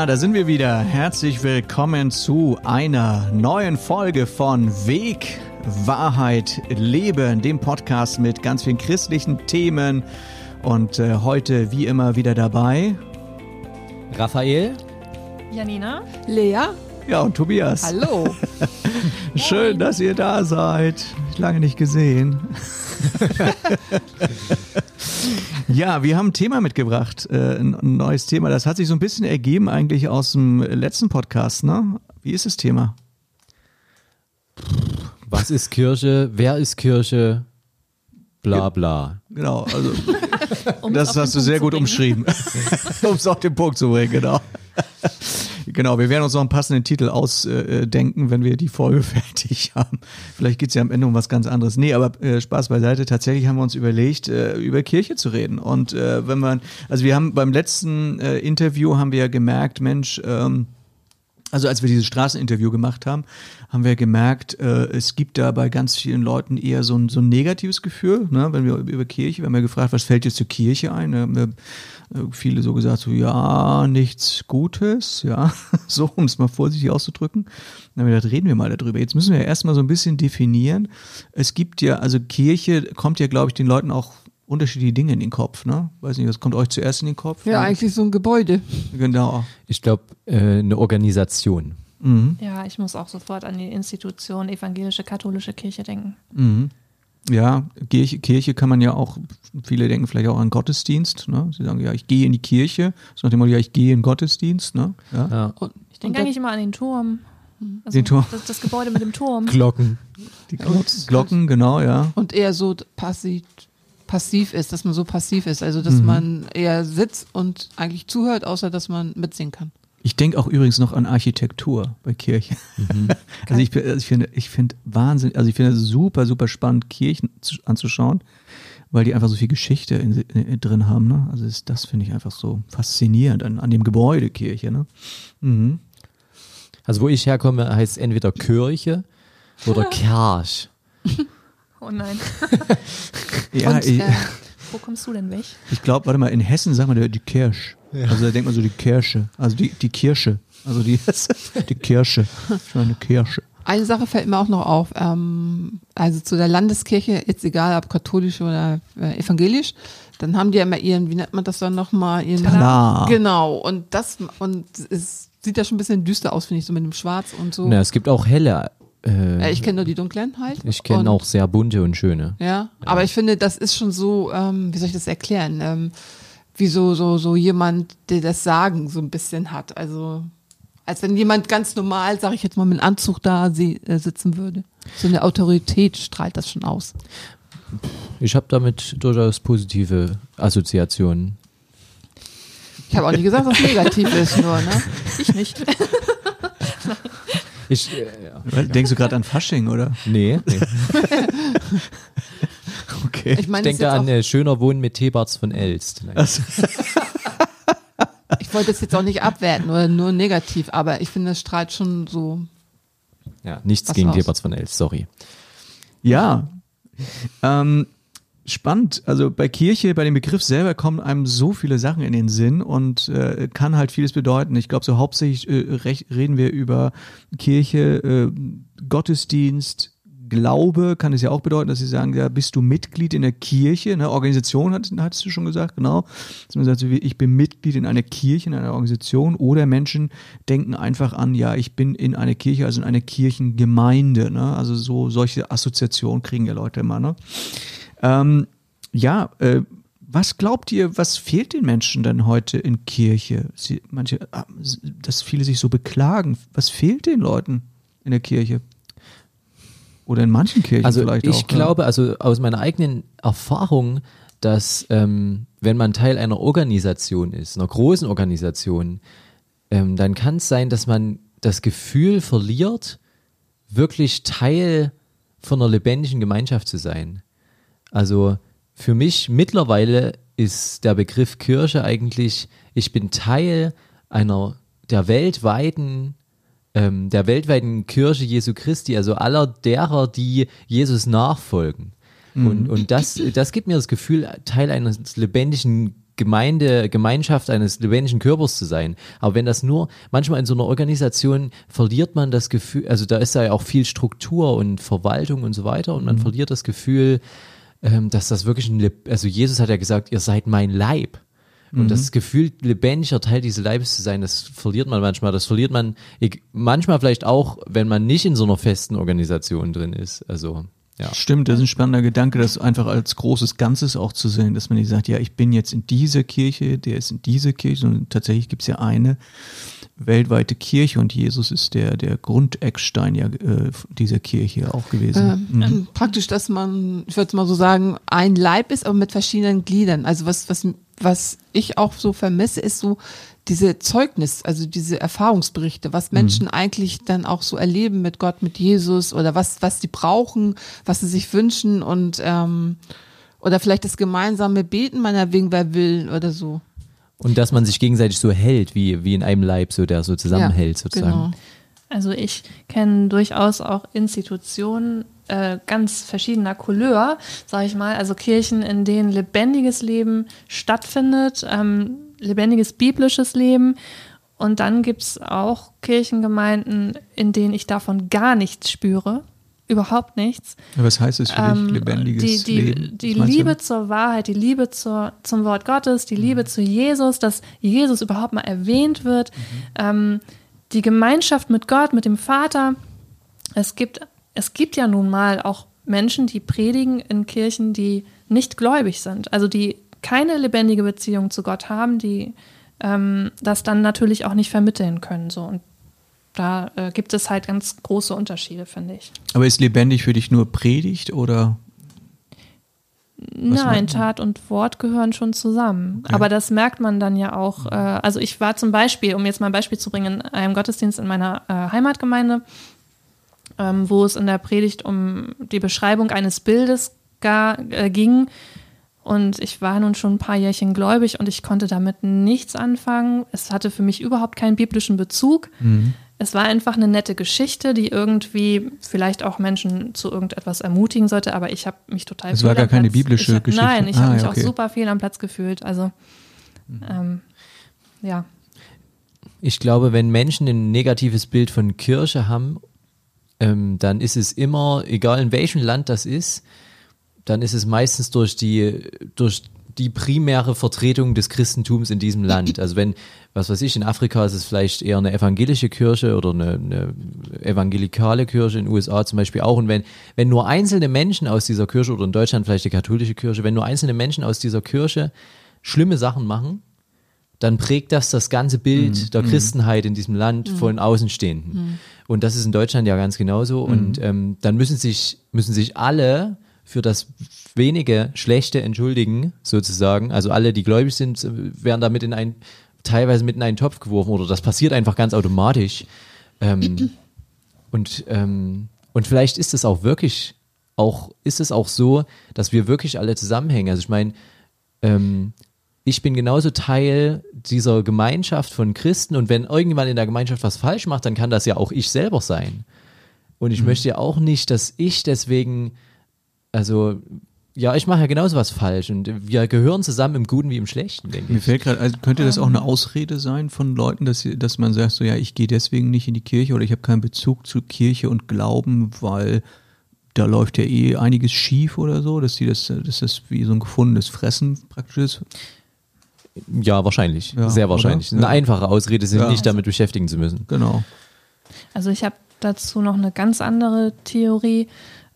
Ja, da sind wir wieder. Herzlich willkommen zu einer neuen Folge von Weg, Wahrheit, Leben, dem Podcast mit ganz vielen christlichen Themen. Und äh, heute wie immer wieder dabei Raphael. Janina. Lea. Ja, und Tobias. Hallo. Schön, dass ihr da seid. Lange nicht gesehen. ja, wir haben ein Thema mitgebracht, äh, ein neues Thema. Das hat sich so ein bisschen ergeben eigentlich aus dem letzten Podcast, ne? Wie ist das Thema? Was ist Kirche? Wer ist Kirche? Bla bla. Genau, also das hast du sehr gut umschrieben, um es auf den Punkt zu bringen, genau. Genau, wir werden uns noch einen passenden Titel ausdenken, wenn wir die Folge fertig haben. Vielleicht geht's ja am Ende um was ganz anderes. Nee, aber äh, Spaß beiseite. Tatsächlich haben wir uns überlegt, äh, über Kirche zu reden. Und äh, wenn man, also wir haben beim letzten äh, Interview haben wir ja gemerkt, Mensch, ähm, also als wir dieses Straßeninterview gemacht haben, haben wir gemerkt, äh, es gibt da bei ganz vielen Leuten eher so ein, so ein negatives Gefühl, ne? wenn wir über Kirche, wir haben ja gefragt, was fällt jetzt zur Kirche ein? Wir, äh, viele so gesagt, so ja, nichts Gutes, ja, so, um es mal vorsichtig auszudrücken. Dann haben wir gedacht, reden wir mal darüber. Jetzt müssen wir ja erstmal so ein bisschen definieren. Es gibt ja, also Kirche kommt ja, glaube ich, den Leuten auch unterschiedliche Dinge in den Kopf, ne? Weiß nicht, was kommt euch zuerst in den Kopf? Ja, eigentlich so ein Gebäude. Genau. Ich glaube, äh, eine Organisation. Mhm. Ja, ich muss auch sofort an die Institution evangelische katholische Kirche denken. Mhm. Ja, Kirche, Kirche kann man ja auch, viele denken vielleicht auch an Gottesdienst. Ne? Sie sagen, ja, ich gehe in die Kirche. So nach dem Motto, ja, ich gehe in den Gottesdienst. Ne? Ja. Ja. Und, Ich denke eigentlich immer an den Turm. Also Den Turm. Das, das Gebäude mit dem Turm. Glocken. Die Glocken, genau, ja. und eher so passiv, passiv ist, dass man so passiv ist. Also, dass Mhm. man eher sitzt und eigentlich zuhört, außer dass man mitsingen kann. Ich denke auch übrigens noch an Architektur bei Kirchen. Also ich, also ich finde, ich finde Wahnsinn, also ich finde es super, super spannend, Kirchen zu, anzuschauen, weil die einfach so viel Geschichte in, in, drin haben. Ne? Also das, das finde ich einfach so faszinierend an, an dem Gebäude Kirche. Ne? Mhm. Also wo ich herkomme, heißt entweder Kirche oder Kirch. Oh nein. Ja, und, äh, Wo kommst du denn weg? Ich glaube, warte mal, in Hessen sagt man ja die Kirsch. Also da denkt man so die Kirsche. Also die, die Kirsche. Also die, die Kirsche. Schon eine Kirsche. eine Sache fällt mir auch noch auf. Ähm, also zu der Landeskirche, jetzt egal ob katholisch oder äh, evangelisch, dann haben die ja immer ihren, wie nennt man das dann nochmal? Ihren Talar. Genau. Und das, und es sieht ja schon ein bisschen düster aus, finde ich, so mit dem Schwarz und so. Na, es gibt auch helle. Äh, Äh, ich kenne nur die dunklen halt. ich kenne auch sehr bunte und schöne. Ja, aber ich finde, das ist schon so, ähm, wie soll ich das erklären? Ähm, wie so, so, so jemand, der das Sagen so ein bisschen hat. Also, als wenn jemand ganz normal, sage ich jetzt mal, mit Anzug da sie, äh, sitzen würde. So eine Autorität strahlt das schon aus. Ich habe damit durchaus positive Assoziationen. Ich habe auch nicht gesagt, dass es negativ ist, nur, ne? Ich nicht. Ich, äh, ja. Denkst du gerade an Fasching, oder? Nee, nee. Okay. Ich meine, Ich denke das an äh, Schöner Wohnen mit Thebarts von Elst. Auch, ich wollte das jetzt auch nicht abwerten oder nur negativ, aber ich finde, es strahlt schon so. Ja, nichts gegen? Thebarts von Elst, sorry. Ja. Ähm, spannend. Also bei Kirche, bei dem Begriff selber kommen einem so viele Sachen in den Sinn und äh, kann halt vieles bedeuten. Ich glaube, so hauptsächlich äh, reden wir über Kirche, äh, Gottesdienst, Glaube kann es ja auch bedeuten, dass sie sagen, ja, bist du Mitglied in der Kirche, ne? Organisation hat, hattest du schon gesagt, genau. Dass man sagt, ich bin Mitglied in einer Kirche, in einer Organisation oder Menschen denken einfach an, ja, ich bin in einer Kirche, also in einer Kirchengemeinde, ne? Also so solche Assoziationen kriegen ja Leute immer, ne? Ähm, ja, äh, was glaubt ihr, was fehlt den Menschen denn heute in Kirche? Sie, manche, ah, dass viele sich so beklagen. Was fehlt den Leuten in der Kirche? Oder in manchen Kirchen Also vielleicht ich auch. ne? glaube, also aus meiner eigenen Erfahrung, dass ähm, wenn man Teil einer Organisation ist, einer großen Organisation, ähm, dann kann es sein, dass man das Gefühl verliert, wirklich Teil von einer lebendigen Gemeinschaft zu sein. Also für mich mittlerweile ist der Begriff Kirche eigentlich, ich bin Teil einer der weltweiten ähm, der weltweiten Kirche Jesu Christi, also aller derer, die Jesus nachfolgen. Und, und das, das gibt mir das Gefühl, Teil eines lebendigen Gemeinde, Gemeinschaft eines lebendigen Körpers zu sein. Aber wenn das nur, manchmal in so einer Organisation verliert man das Gefühl, also da ist ja auch viel Struktur und Verwaltung und so weiter und man Mhm. verliert das Gefühl, ähm, dass das wirklich ein, also Jesus hat ja gesagt, ihr seid mein Leib. Und Mhm. das Gefühl, lebendiger Teil dieses Leibes zu sein, das verliert man manchmal. Das verliert man ich, manchmal vielleicht auch, wenn man nicht in so einer festen Organisation drin ist. Also, ja. Stimmt, das ist ein spannender Gedanke, das einfach als großes Ganzes auch zu sehen, dass man nicht sagt, ja, ich bin jetzt in dieser Kirche, der ist in dieser Kirche, sondern tatsächlich gibt es ja eine weltweite Kirche und Jesus ist der, der Grundeckstein ja äh, dieser Kirche auch gewesen. Ähm, Mhm. Praktisch, dass man, ich würde mal so sagen, ein Leib ist, aber mit verschiedenen Gliedern. Also was, was, was ich auch so vermisse, ist so diese Zeugnis, also diese Erfahrungsberichte, was Menschen eigentlich dann auch so erleben mit Gott, mit Jesus oder was, was sie brauchen, was sie sich wünschen und ähm, oder vielleicht das gemeinsame Beten meiner wegen wer will oder so. Und dass man sich gegenseitig so hält, wie, wie in einem Leib, so der so zusammenhält sozusagen. Genau. Also ich kenne durchaus auch Institutionen äh, ganz verschiedener Couleur, sage ich mal, also Kirchen, in denen lebendiges Leben stattfindet, ähm, lebendiges biblisches Leben. Und dann gibt's auch Kirchengemeinden, in denen ich davon gar nichts spüre, überhaupt nichts. Was heißt es für Ähm, dich, lebendiges die, die, Leben? Die Liebe du? zur Wahrheit, die Liebe zur, zum Wort Gottes, die Liebe zu Jesus, dass Jesus überhaupt mal erwähnt wird, ähm, die Gemeinschaft mit Gott, mit dem Vater. Es gibt, es gibt ja nun mal auch Menschen, die predigen in Kirchen, die nicht gläubig sind, also die keine lebendige Beziehung zu Gott haben, die ähm, das dann natürlich auch nicht vermitteln können. So. Und da äh, gibt es halt ganz große Unterschiede, finde ich. Aber ist lebendig für dich nur Predigt oder? Nein? Tat und Wort gehören schon zusammen. Aber das merkt man dann ja auch. Äh, also ich war zum Beispiel, um jetzt mal ein Beispiel zu bringen, in einem Gottesdienst in meiner äh, Heimatgemeinde, ähm, wo es in der Predigt um die Beschreibung eines Bildes gar, äh, ging. Und ich war nun schon ein paar Jährchen gläubig und ich konnte damit nichts anfangen. Es hatte für mich überhaupt keinen biblischen Bezug. Es war einfach eine nette Geschichte, die irgendwie vielleicht auch Menschen zu irgendetwas ermutigen sollte, aber ich habe mich total Es war gar keine Platz- biblische hab, Geschichte. Nein, ich Ah, habe mich ja, auch okay. super fehl am Platz gefühlt. Also ähm, ja. Ich glaube, wenn Menschen ein negatives Bild von Kirche haben, ähm, dann ist es immer, egal in welchem Land das ist, dann ist es meistens durch die, durch die primäre Vertretung des Christentums in diesem Land. Also wenn, was weiß ich, in Afrika ist es vielleicht eher eine evangelische Kirche oder eine, eine evangelikale Kirche, in den USA zum Beispiel auch. Und wenn, wenn nur einzelne Menschen aus dieser Kirche oder in Deutschland vielleicht die katholische Kirche, wenn nur einzelne Menschen aus dieser Kirche schlimme Sachen machen, dann prägt das das ganze Bild der Christenheit in diesem Land von Außenstehenden. Und das ist in Deutschland ja ganz genauso. Und ähm, dann müssen sich, müssen sich alle für das wenige Schlechte entschuldigen, sozusagen. Also alle, die gläubig sind, werden damit in ein, teilweise mit in einen Topf geworfen oder das passiert einfach ganz automatisch. Ähm, und, ähm, und vielleicht ist es auch wirklich, auch, ist es auch so, dass wir wirklich alle zusammenhängen. Also ich meine, ähm, ich bin genauso Teil dieser Gemeinschaft von Christen und wenn irgendjemand in der Gemeinschaft was falsch macht, dann kann das ja auch ich selber sein. Und ich möchte ja auch nicht, dass ich deswegen, also ja, ich mache ja genauso was falsch und wir gehören zusammen im Guten wie im Schlechten, denke Mir ich. fällt gerade, also könnte das auch eine Ausrede sein von Leuten, dass, sie- dass man sagt, so ja, ich gehe deswegen nicht in die Kirche oder ich habe keinen Bezug zu Kirche und Glauben, weil da läuft ja eh einiges schief oder so, dass sie das, dass das wie so ein gefundenes Fressen praktisch ist. Ja, wahrscheinlich. Ja, Sehr wahrscheinlich. oder? Eine Ja. einfache Ausrede, sich Ja. nicht damit beschäftigen zu müssen. Genau. Also ich habe dazu noch eine ganz andere Theorie.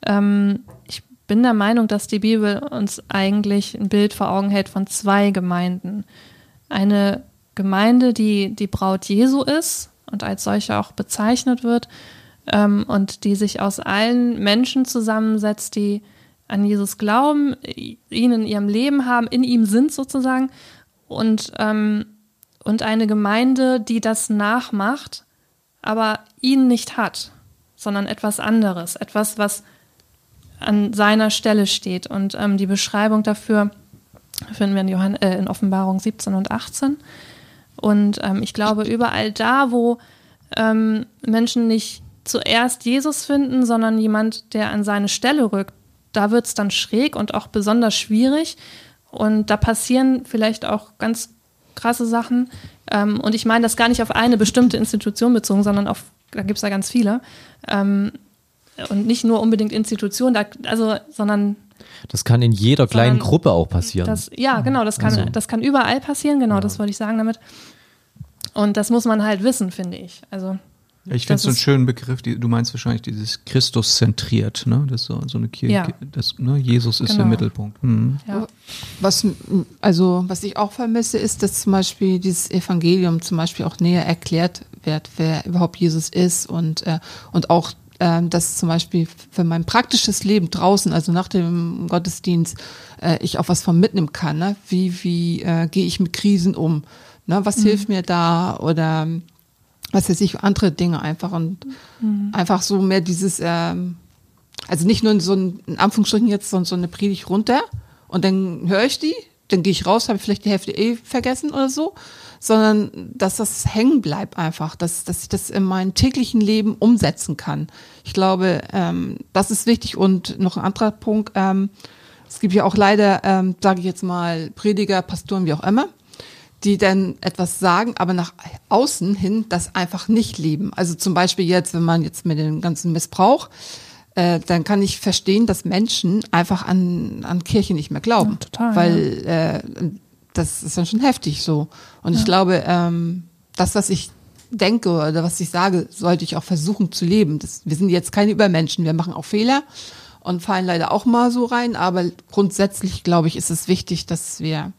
Ähm, ich bin der Meinung, dass die Bibel uns eigentlich ein Bild vor Augen hält von zwei Gemeinden. Eine Gemeinde, die die Braut Jesu ist und als solche auch bezeichnet wird ähm, und die sich aus allen Menschen zusammensetzt, die an Jesus glauben, ihn in ihrem Leben haben, in ihm sind sozusagen und, ähm, und eine Gemeinde, die das nachmacht, aber ihn nicht hat, sondern etwas anderes, etwas, was an seiner Stelle steht. Und ähm, die Beschreibung dafür finden wir in, Johann äh, in Offenbarung 17 und 18. Und ähm, ich glaube, überall da, wo ähm, Menschen nicht zuerst Jesus finden, sondern jemand, der an seine Stelle rückt, da wird es dann schräg und auch besonders schwierig. Und da passieren vielleicht auch ganz krasse Sachen. Ähm, und ich meine das gar nicht auf eine bestimmte Institution bezogen, sondern auf, da gibt es ja ganz viele. Ähm, und nicht nur unbedingt Institutionen, da, also, sondern Das kann in jeder kleinen Sondern Gruppe auch passieren. das, ja, genau, das kann, Also- das kann überall passieren, genau, das wollte ich sagen damit. Und das muss man halt wissen, finde ich. Also, Ja, ich finde so einen schönen Begriff, die, du meinst wahrscheinlich dieses Christus zentriert, ne? Das ist so, so eine Kirche, Ja. das, ne? Jesus ist Genau. im Mittelpunkt. Mhm. ja. Was, also, was ich auch vermisse, ist, dass zum Beispiel dieses Evangelium zum Beispiel auch näher erklärt wird, wer überhaupt Jesus ist und, äh, und auch, ähm, dass zum Beispiel für mein praktisches Leben draußen, also nach dem Gottesdienst, äh, ich auch was von mitnehmen kann. Ne? Wie, wie äh, gehe ich mit Krisen um? Ne? Was hilft mir da? Oder was weiß ich, andere Dinge einfach und einfach so mehr dieses, ähm, also nicht nur so ein, in Anführungsstrichen jetzt so, so eine Predigt runter und dann höre ich die, dann gehe ich raus, habe vielleicht die Hälfte eh vergessen oder so, sondern dass das hängen bleibt einfach, dass, dass ich das in meinem täglichen Leben umsetzen kann. Ich glaube, ähm, das ist wichtig und noch ein anderer Punkt, ähm, es gibt ja auch leider, ähm, sage ich jetzt mal, Prediger, Pastoren, wie auch immer, die dann etwas sagen, aber nach außen hin das einfach nicht leben. Also zum Beispiel jetzt, wenn man jetzt mit dem ganzen Missbrauch, äh, dann kann ich verstehen, dass Menschen einfach an, an Kirche nicht mehr glauben. Ja, total, Weil äh, das ist dann schon heftig so. Und ich glaube, ähm, das, was ich denke oder was ich sage, sollte ich auch versuchen zu leben. Das, wir sind jetzt keine Übermenschen, wir machen auch Fehler und fallen leider auch mal so rein, aber grundsätzlich, glaube ich, ist es wichtig, dass wir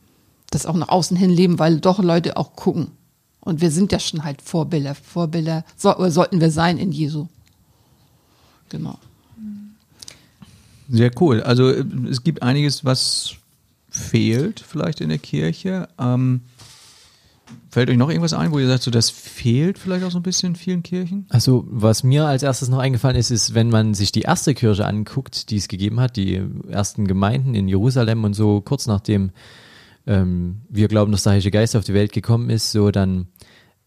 das auch nach außen hin leben, weil doch Leute auch gucken. Und wir sind ja schon halt Vorbilder. Vorbilder so, oder sollten wir sein in Jesu. Genau. Sehr cool. Also äh, es gibt einiges, was fehlt vielleicht in der Kirche. Ähm, fällt euch noch irgendwas ein, wo ihr sagt, so das fehlt vielleicht auch so ein bisschen in vielen Kirchen? Also, was mir als erstes noch eingefallen ist, ist, wenn man sich die erste Kirche anguckt, die es gegeben hat, die ersten Gemeinden in Jerusalem und so, kurz nachdem ähm, wir glauben, dass der Heilige Geist auf die Welt gekommen ist, so dann,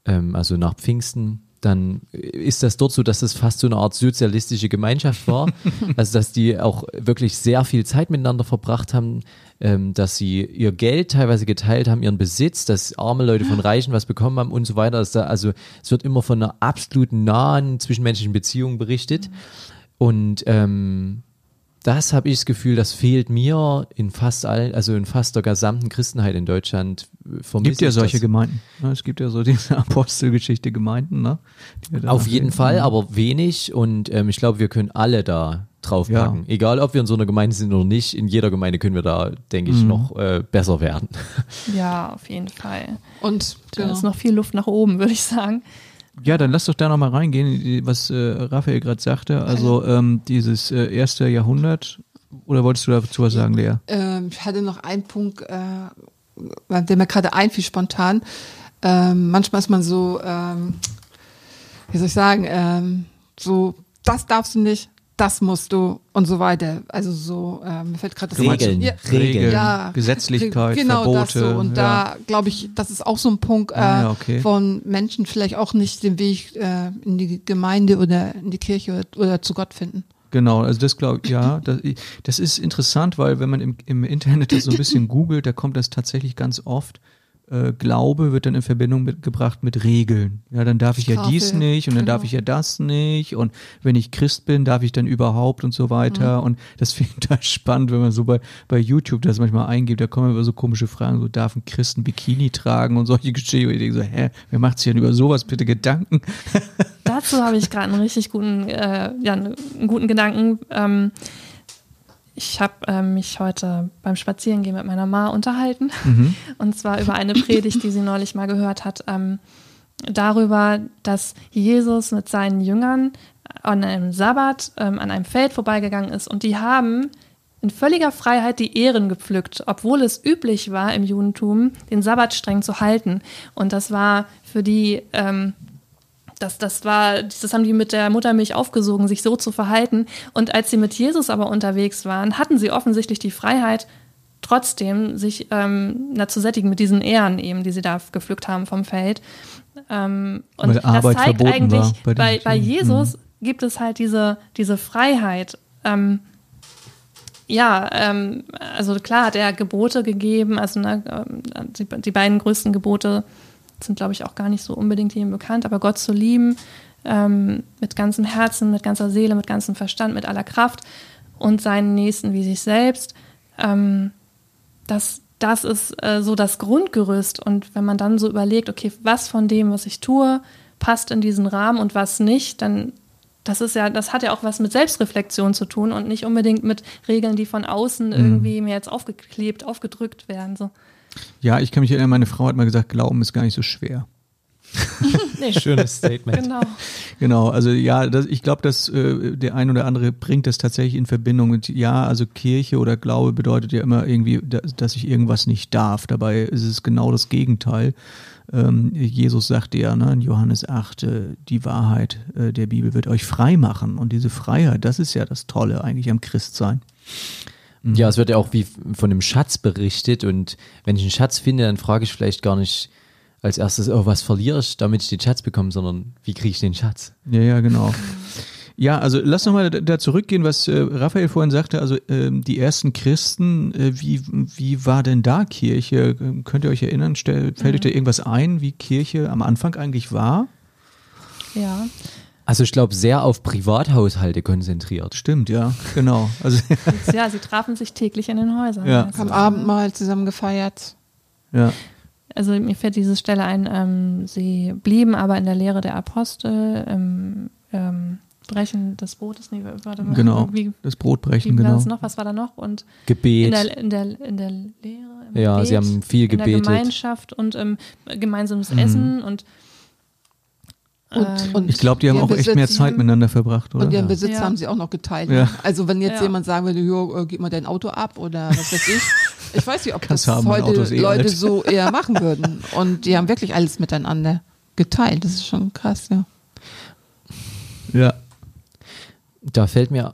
ähm, also nach Pfingsten, dann ist das dort so, dass das fast so eine Art sozialistische Gemeinschaft war. also, dass die auch wirklich sehr viel Zeit miteinander verbracht haben, ähm, dass sie ihr Geld teilweise geteilt haben, ihren Besitz, dass arme Leute von Reichen was bekommen haben und so weiter. Da, also, es wird immer von einer absolut nahen zwischenmenschlichen Beziehung berichtet. Und ähm, das habe ich das Gefühl, das fehlt mir in fast allen, also in fast der gesamten Christenheit in Deutschland. äh, Es gibt ja solche das. Gemeinden. Ne? Es gibt ja so diese Apostelgeschichte Gemeinden. Ne? Auf jeden sehen. Fall, aber wenig und ähm, ich glaube, wir können alle da draufpacken. Ja. Egal, ob wir in so einer Gemeinde sind oder nicht, in jeder Gemeinde können wir da, denke ich, noch äh, besser werden. ja, auf jeden Fall. Und Da genau. ist noch viel Luft nach oben, würde ich sagen. Ja, dann lass doch da nochmal reingehen, was äh, Raphael gerade sagte. Also ähm, dieses äh, erste Jahrhundert. Oder wolltest du dazu was sagen, Lea? Ähm, ich hatte noch einen Punkt, äh, der mir gerade einfiel spontan. Ähm, manchmal ist man so, ähm, wie soll ich sagen, ähm, so, das darfst du nicht, das musst du und so weiter. Also so, ähm, mir fällt gerade das Regeln. Ja, Regeln. ja, Gesetzlichkeit, genau das Verbote. so. Und ja. da glaube ich, das ist auch so ein Punkt, äh, Ah, okay. von Menschen vielleicht auch nicht den Weg äh, in die Gemeinde oder in die Kirche oder, oder zu Gott finden. Genau, also das glaube ich, ja, das, das ist interessant, weil wenn man im, im Internet das so ein bisschen googelt, da kommt das tatsächlich ganz oft. Äh, Glaube wird dann in Verbindung mit, gebracht mit Regeln. Ja, dann darf ich ja Strafe, dies nicht und dann darf genau. ich ja das nicht und wenn ich Christ bin, darf ich dann überhaupt und so weiter. Und das finde ich total spannend, wenn man so bei, bei YouTube das manchmal eingibt, da kommen immer so komische Fragen, so darf ein Christ ein Bikini tragen und solche Geschichten. Und ich denke so, hä, wer macht sich denn über sowas bitte Gedanken? Dazu habe ich gerade einen richtig guten, äh, ja, einen guten Gedanken. Ähm, ich habe ähm, mich heute beim Spazierengehen mit meiner Ma unterhalten. Und zwar über eine Predigt, die sie neulich mal gehört hat. Ähm, darüber, dass Jesus mit seinen Jüngern an einem Sabbat ähm, an einem Feld vorbeigegangen ist und die haben in völliger Freiheit die Ehren gepflückt, obwohl es üblich war im Judentum, den Sabbat streng zu halten. Und das war für die ähm, das, das war, das haben die mit der Muttermilch aufgesogen, sich so zu verhalten. Und als sie mit Jesus aber unterwegs waren, hatten sie offensichtlich die Freiheit, trotzdem sich ähm, na, zu sättigen mit diesen Ehren eben, die sie da gepflückt haben vom Feld. Ähm, und Weil das Arbeit zeigt verboten eigentlich, bei bei, bei. Jesus gibt es halt diese, diese Freiheit. Ähm, ja, ähm, also klar hat er Gebote gegeben, also ne, ähm, die, die beiden größten Gebote sind, glaube ich, auch gar nicht so unbedingt jedem bekannt, aber Gott zu lieben, ähm, mit ganzem Herzen, mit ganzer Seele, mit ganzem Verstand, mit aller Kraft und seinen Nächsten wie sich selbst. Ähm, das, das ist äh, so das Grundgerüst. Und wenn man dann so überlegt, okay, was von dem, was ich tue, passt in diesen Rahmen und was nicht, dann das ist ja, das hat ja auch was mit Selbstreflexion zu tun und nicht unbedingt mit Regeln, die von außen irgendwie mir jetzt aufgeklebt, aufgedrückt werden. So. Ja, ich kann mich erinnern, meine Frau hat mal gesagt, Glauben ist gar nicht so schwer. Nee, Schönes Statement. genau. Genau, also ja, das, ich glaube, dass äh, der ein oder andere bringt das tatsächlich in Verbindung mit, ja, also Kirche oder Glaube bedeutet ja immer irgendwie, da- dass ich irgendwas nicht darf. Dabei ist es genau das Gegenteil. Ähm, Jesus sagte ja ne, in Johannes 8, äh, die Wahrheit äh, der Bibel wird euch frei machen. Und diese Freiheit, das ist ja das Tolle eigentlich am Christsein. Ja, es wird ja auch wie von einem Schatz berichtet und wenn ich einen Schatz finde, dann frage ich vielleicht gar nicht als erstes, oh, was verliere ich, damit ich den Schatz bekomme, sondern wie kriege ich den Schatz? Ja, ja, genau. Ja, also lass nochmal da, da zurückgehen, was äh, Raphael vorhin sagte, also ähm, die ersten Christen, äh, wie, wie war denn da Kirche? Könnt ihr euch erinnern, stell, fällt euch da irgendwas ein, wie Kirche am Anfang eigentlich war? Ja. Also ich glaube, sehr auf Privathaushalte konzentriert. Stimmt, ja, genau. Also, ja, sie trafen sich täglich in den Häusern. Ja. Also, Am Abendmahl zusammen gefeiert. ja, Also mir fällt diese Stelle ein, ähm, sie blieben aber in der Lehre der Apostel, im ähm, Brechen des Brotes, nee, warte mal, genau. wie, Das Brotbrechen, wie war genau. das noch, was war da noch? Und Gebet. in der, in der, in der Lehre, im Ja, Gebet, sie haben viel in der gebetet. Gemeinschaft und ähm, gemeinsames Mhm. Essen und Und, Ähm, und Ich glaube, die haben auch echt mehr Besitz- Zeit miteinander verbracht, oder? Und ihren Besitz Ja. haben sie auch noch geteilt. Ja. Ne? Also wenn jetzt Ja. jemand sagen würde, jo, äh, gib mal dein Auto ab oder was weiß ich. Ich weiß nicht, ob das heute eh Leute alt. so eher machen würden. Und die haben wirklich alles miteinander geteilt. Das ist schon krass, ja. Ja. Da fällt mir,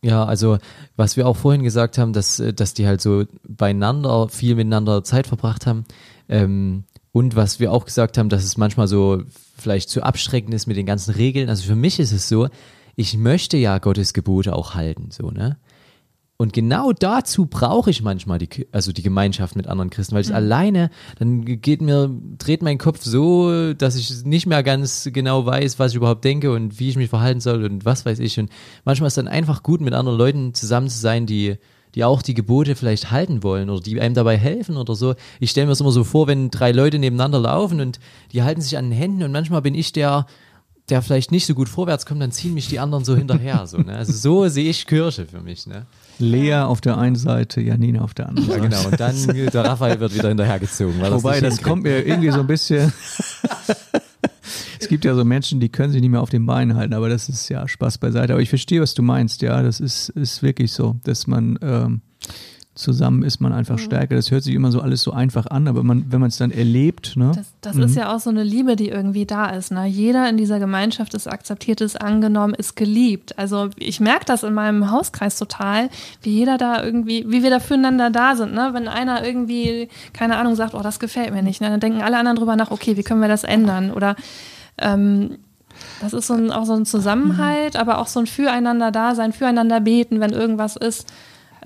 ja, also was wir auch vorhin gesagt haben, dass, äh, dass die halt so beieinander viel miteinander Zeit verbracht haben. Ähm, und was wir auch gesagt haben, dass es manchmal so vielleicht zu abschreckend ist mit den ganzen Regeln. Also für mich ist es so, ich möchte ja Gottes Gebote auch halten, so, ne? Und genau dazu brauche ich manchmal die, also die Gemeinschaft mit anderen Christen, weil ich alleine, dann geht mir, dreht mein Kopf so, dass ich nicht mehr ganz genau weiß, was ich überhaupt denke und wie ich mich verhalten soll und was weiß ich. Und manchmal ist dann einfach gut, mit anderen Leuten zusammen zu sein, die, die auch die Gebote vielleicht halten wollen oder die einem dabei helfen oder so. Ich stelle mir das immer so vor, wenn drei Leute nebeneinander laufen und die halten sich an den Händen und manchmal bin ich der, der vielleicht nicht so gut vorwärts kommt, dann ziehen mich die anderen so hinterher. So, ne? Also so sehe ich Kirche für mich. Ne? Lea auf der einen Seite, Janina auf der anderen Ja, Seite. genau. Und dann der Raphael wird wieder hinterhergezogen. Wobei, das hinkriegt. kommt mir irgendwie so ein bisschen. es gibt ja so Menschen, die können sich nicht mehr auf den Beinen halten, aber das ist ja Spaß beiseite. Aber ich verstehe, was du meinst, ja. Das ist, ist wirklich so, dass man ähm, zusammen ist man einfach stärker. Das hört sich immer so alles so einfach an, aber man, wenn man es dann erlebt, ne? Das, das ist ja auch so eine Liebe, die irgendwie da ist. Ne? Jeder in dieser Gemeinschaft ist akzeptiert, ist angenommen, ist geliebt. Also ich merke das in meinem Hauskreis total, wie jeder da irgendwie, wie wir da füreinander da sind. Ne? Wenn einer irgendwie, keine Ahnung, sagt, oh, das gefällt mir nicht, ne? dann denken alle anderen drüber nach, okay, wie können wir das ändern? Oder ähm, das ist so ein, auch so ein Zusammenhalt, aber auch so ein Füreinander-Dasein, füreinander beten, wenn irgendwas ist.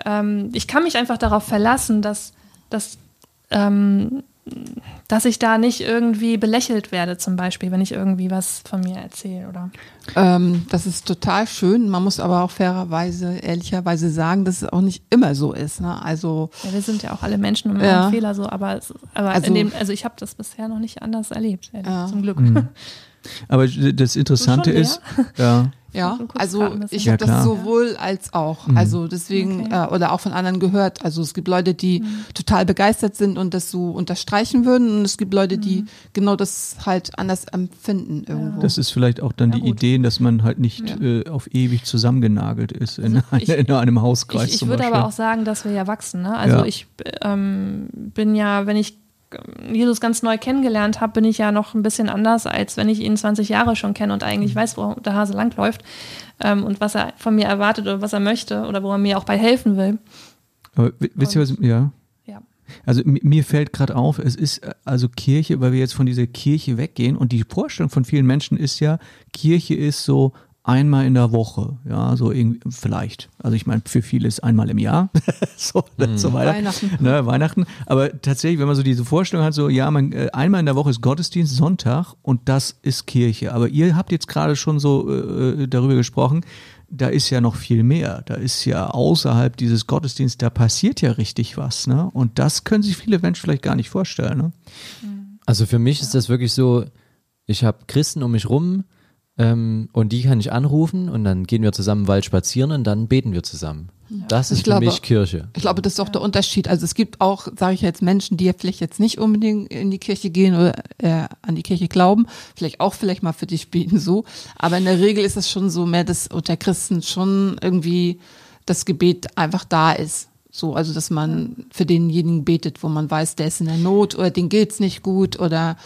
Ähm, ich kann mich einfach darauf verlassen, dass, dass ähm, dass ich da nicht irgendwie belächelt werde, zum Beispiel, wenn ich irgendwie was von mir erzähle oder. Ähm, das ist total schön. Man muss aber auch fairerweise, ehrlicherweise sagen, dass es auch nicht immer so ist. Ne? Also Ja, wir sind ja auch alle Menschen und machen Ja. Fehler so, aber, aber Also- in dem, also ich habe das bisher noch nicht anders erlebt, ehrlich, Ja. zum Glück. Aber das Interessante schon, ist, ja, Ja, also ich Ja, habe klar. das sowohl als auch. Also deswegen, Okay. äh, oder auch von anderen gehört. Also es gibt Leute, die total begeistert sind und das so unterstreichen würden und es gibt Leute, die genau das halt anders empfinden irgendwo. das ist vielleicht auch dann Ja, die gut. Idee, dass man halt nicht Ja. äh, auf ewig zusammengenagelt ist in, Also ich- in einem Hauskreis Ich, ich zum würde Beispiel. aber auch sagen, dass wir ja wachsen. Ne? Also Ja. ich ähm, bin ja, wenn ich Jesus ganz neu kennengelernt habe, bin ich ja noch ein bisschen anders, als wenn ich ihn 20 Jahre schon kenne und eigentlich Mhm. weiß, wo der Hase langläuft ähm, und was er von mir erwartet oder was er möchte oder wo er mir auch bei helfen will. aber wisst ihr was, ja? Ja. Also mi- mir fällt gerade auf, es ist äh, also Kirche, weil wir jetzt von dieser Kirche weggehen und die Vorstellung von vielen Menschen ist ja, Kirche ist so einmal in der Woche, ja, so irgendwie, vielleicht. Also ich meine, für viele ist einmal im Jahr, so, so weiter. Weihnachten. Ne, Weihnachten. Aber tatsächlich, wenn man so diese Vorstellung hat, so, ja, man, äh, einmal in der Woche ist Gottesdienst, Sonntag und das ist Kirche. Aber ihr habt jetzt gerade schon so äh, darüber gesprochen, da ist ja noch viel mehr. Da ist ja außerhalb dieses Gottesdienstes, da passiert ja richtig was, ne? Und das können sich viele Menschen vielleicht gar nicht vorstellen, ne? Also für mich ist das wirklich so, ich habe Christen um mich rum ähm, und die kann ich anrufen und dann gehen wir zusammen im Wald spazieren und dann beten wir zusammen. Das ist Ich glaube- für mich Kirche. Ich glaube, das ist auch der Unterschied. Also es gibt auch, sage ich jetzt, Menschen, die ja vielleicht jetzt nicht unbedingt in die Kirche gehen oder äh, an die Kirche glauben, vielleicht auch vielleicht mal für dich beten so. Aber in der Regel ist es schon so mehr, dass unter Christen schon irgendwie das Gebet einfach da ist. So, also dass man für denjenigen betet, wo man weiß, der ist in der Not oder den geht's nicht gut oder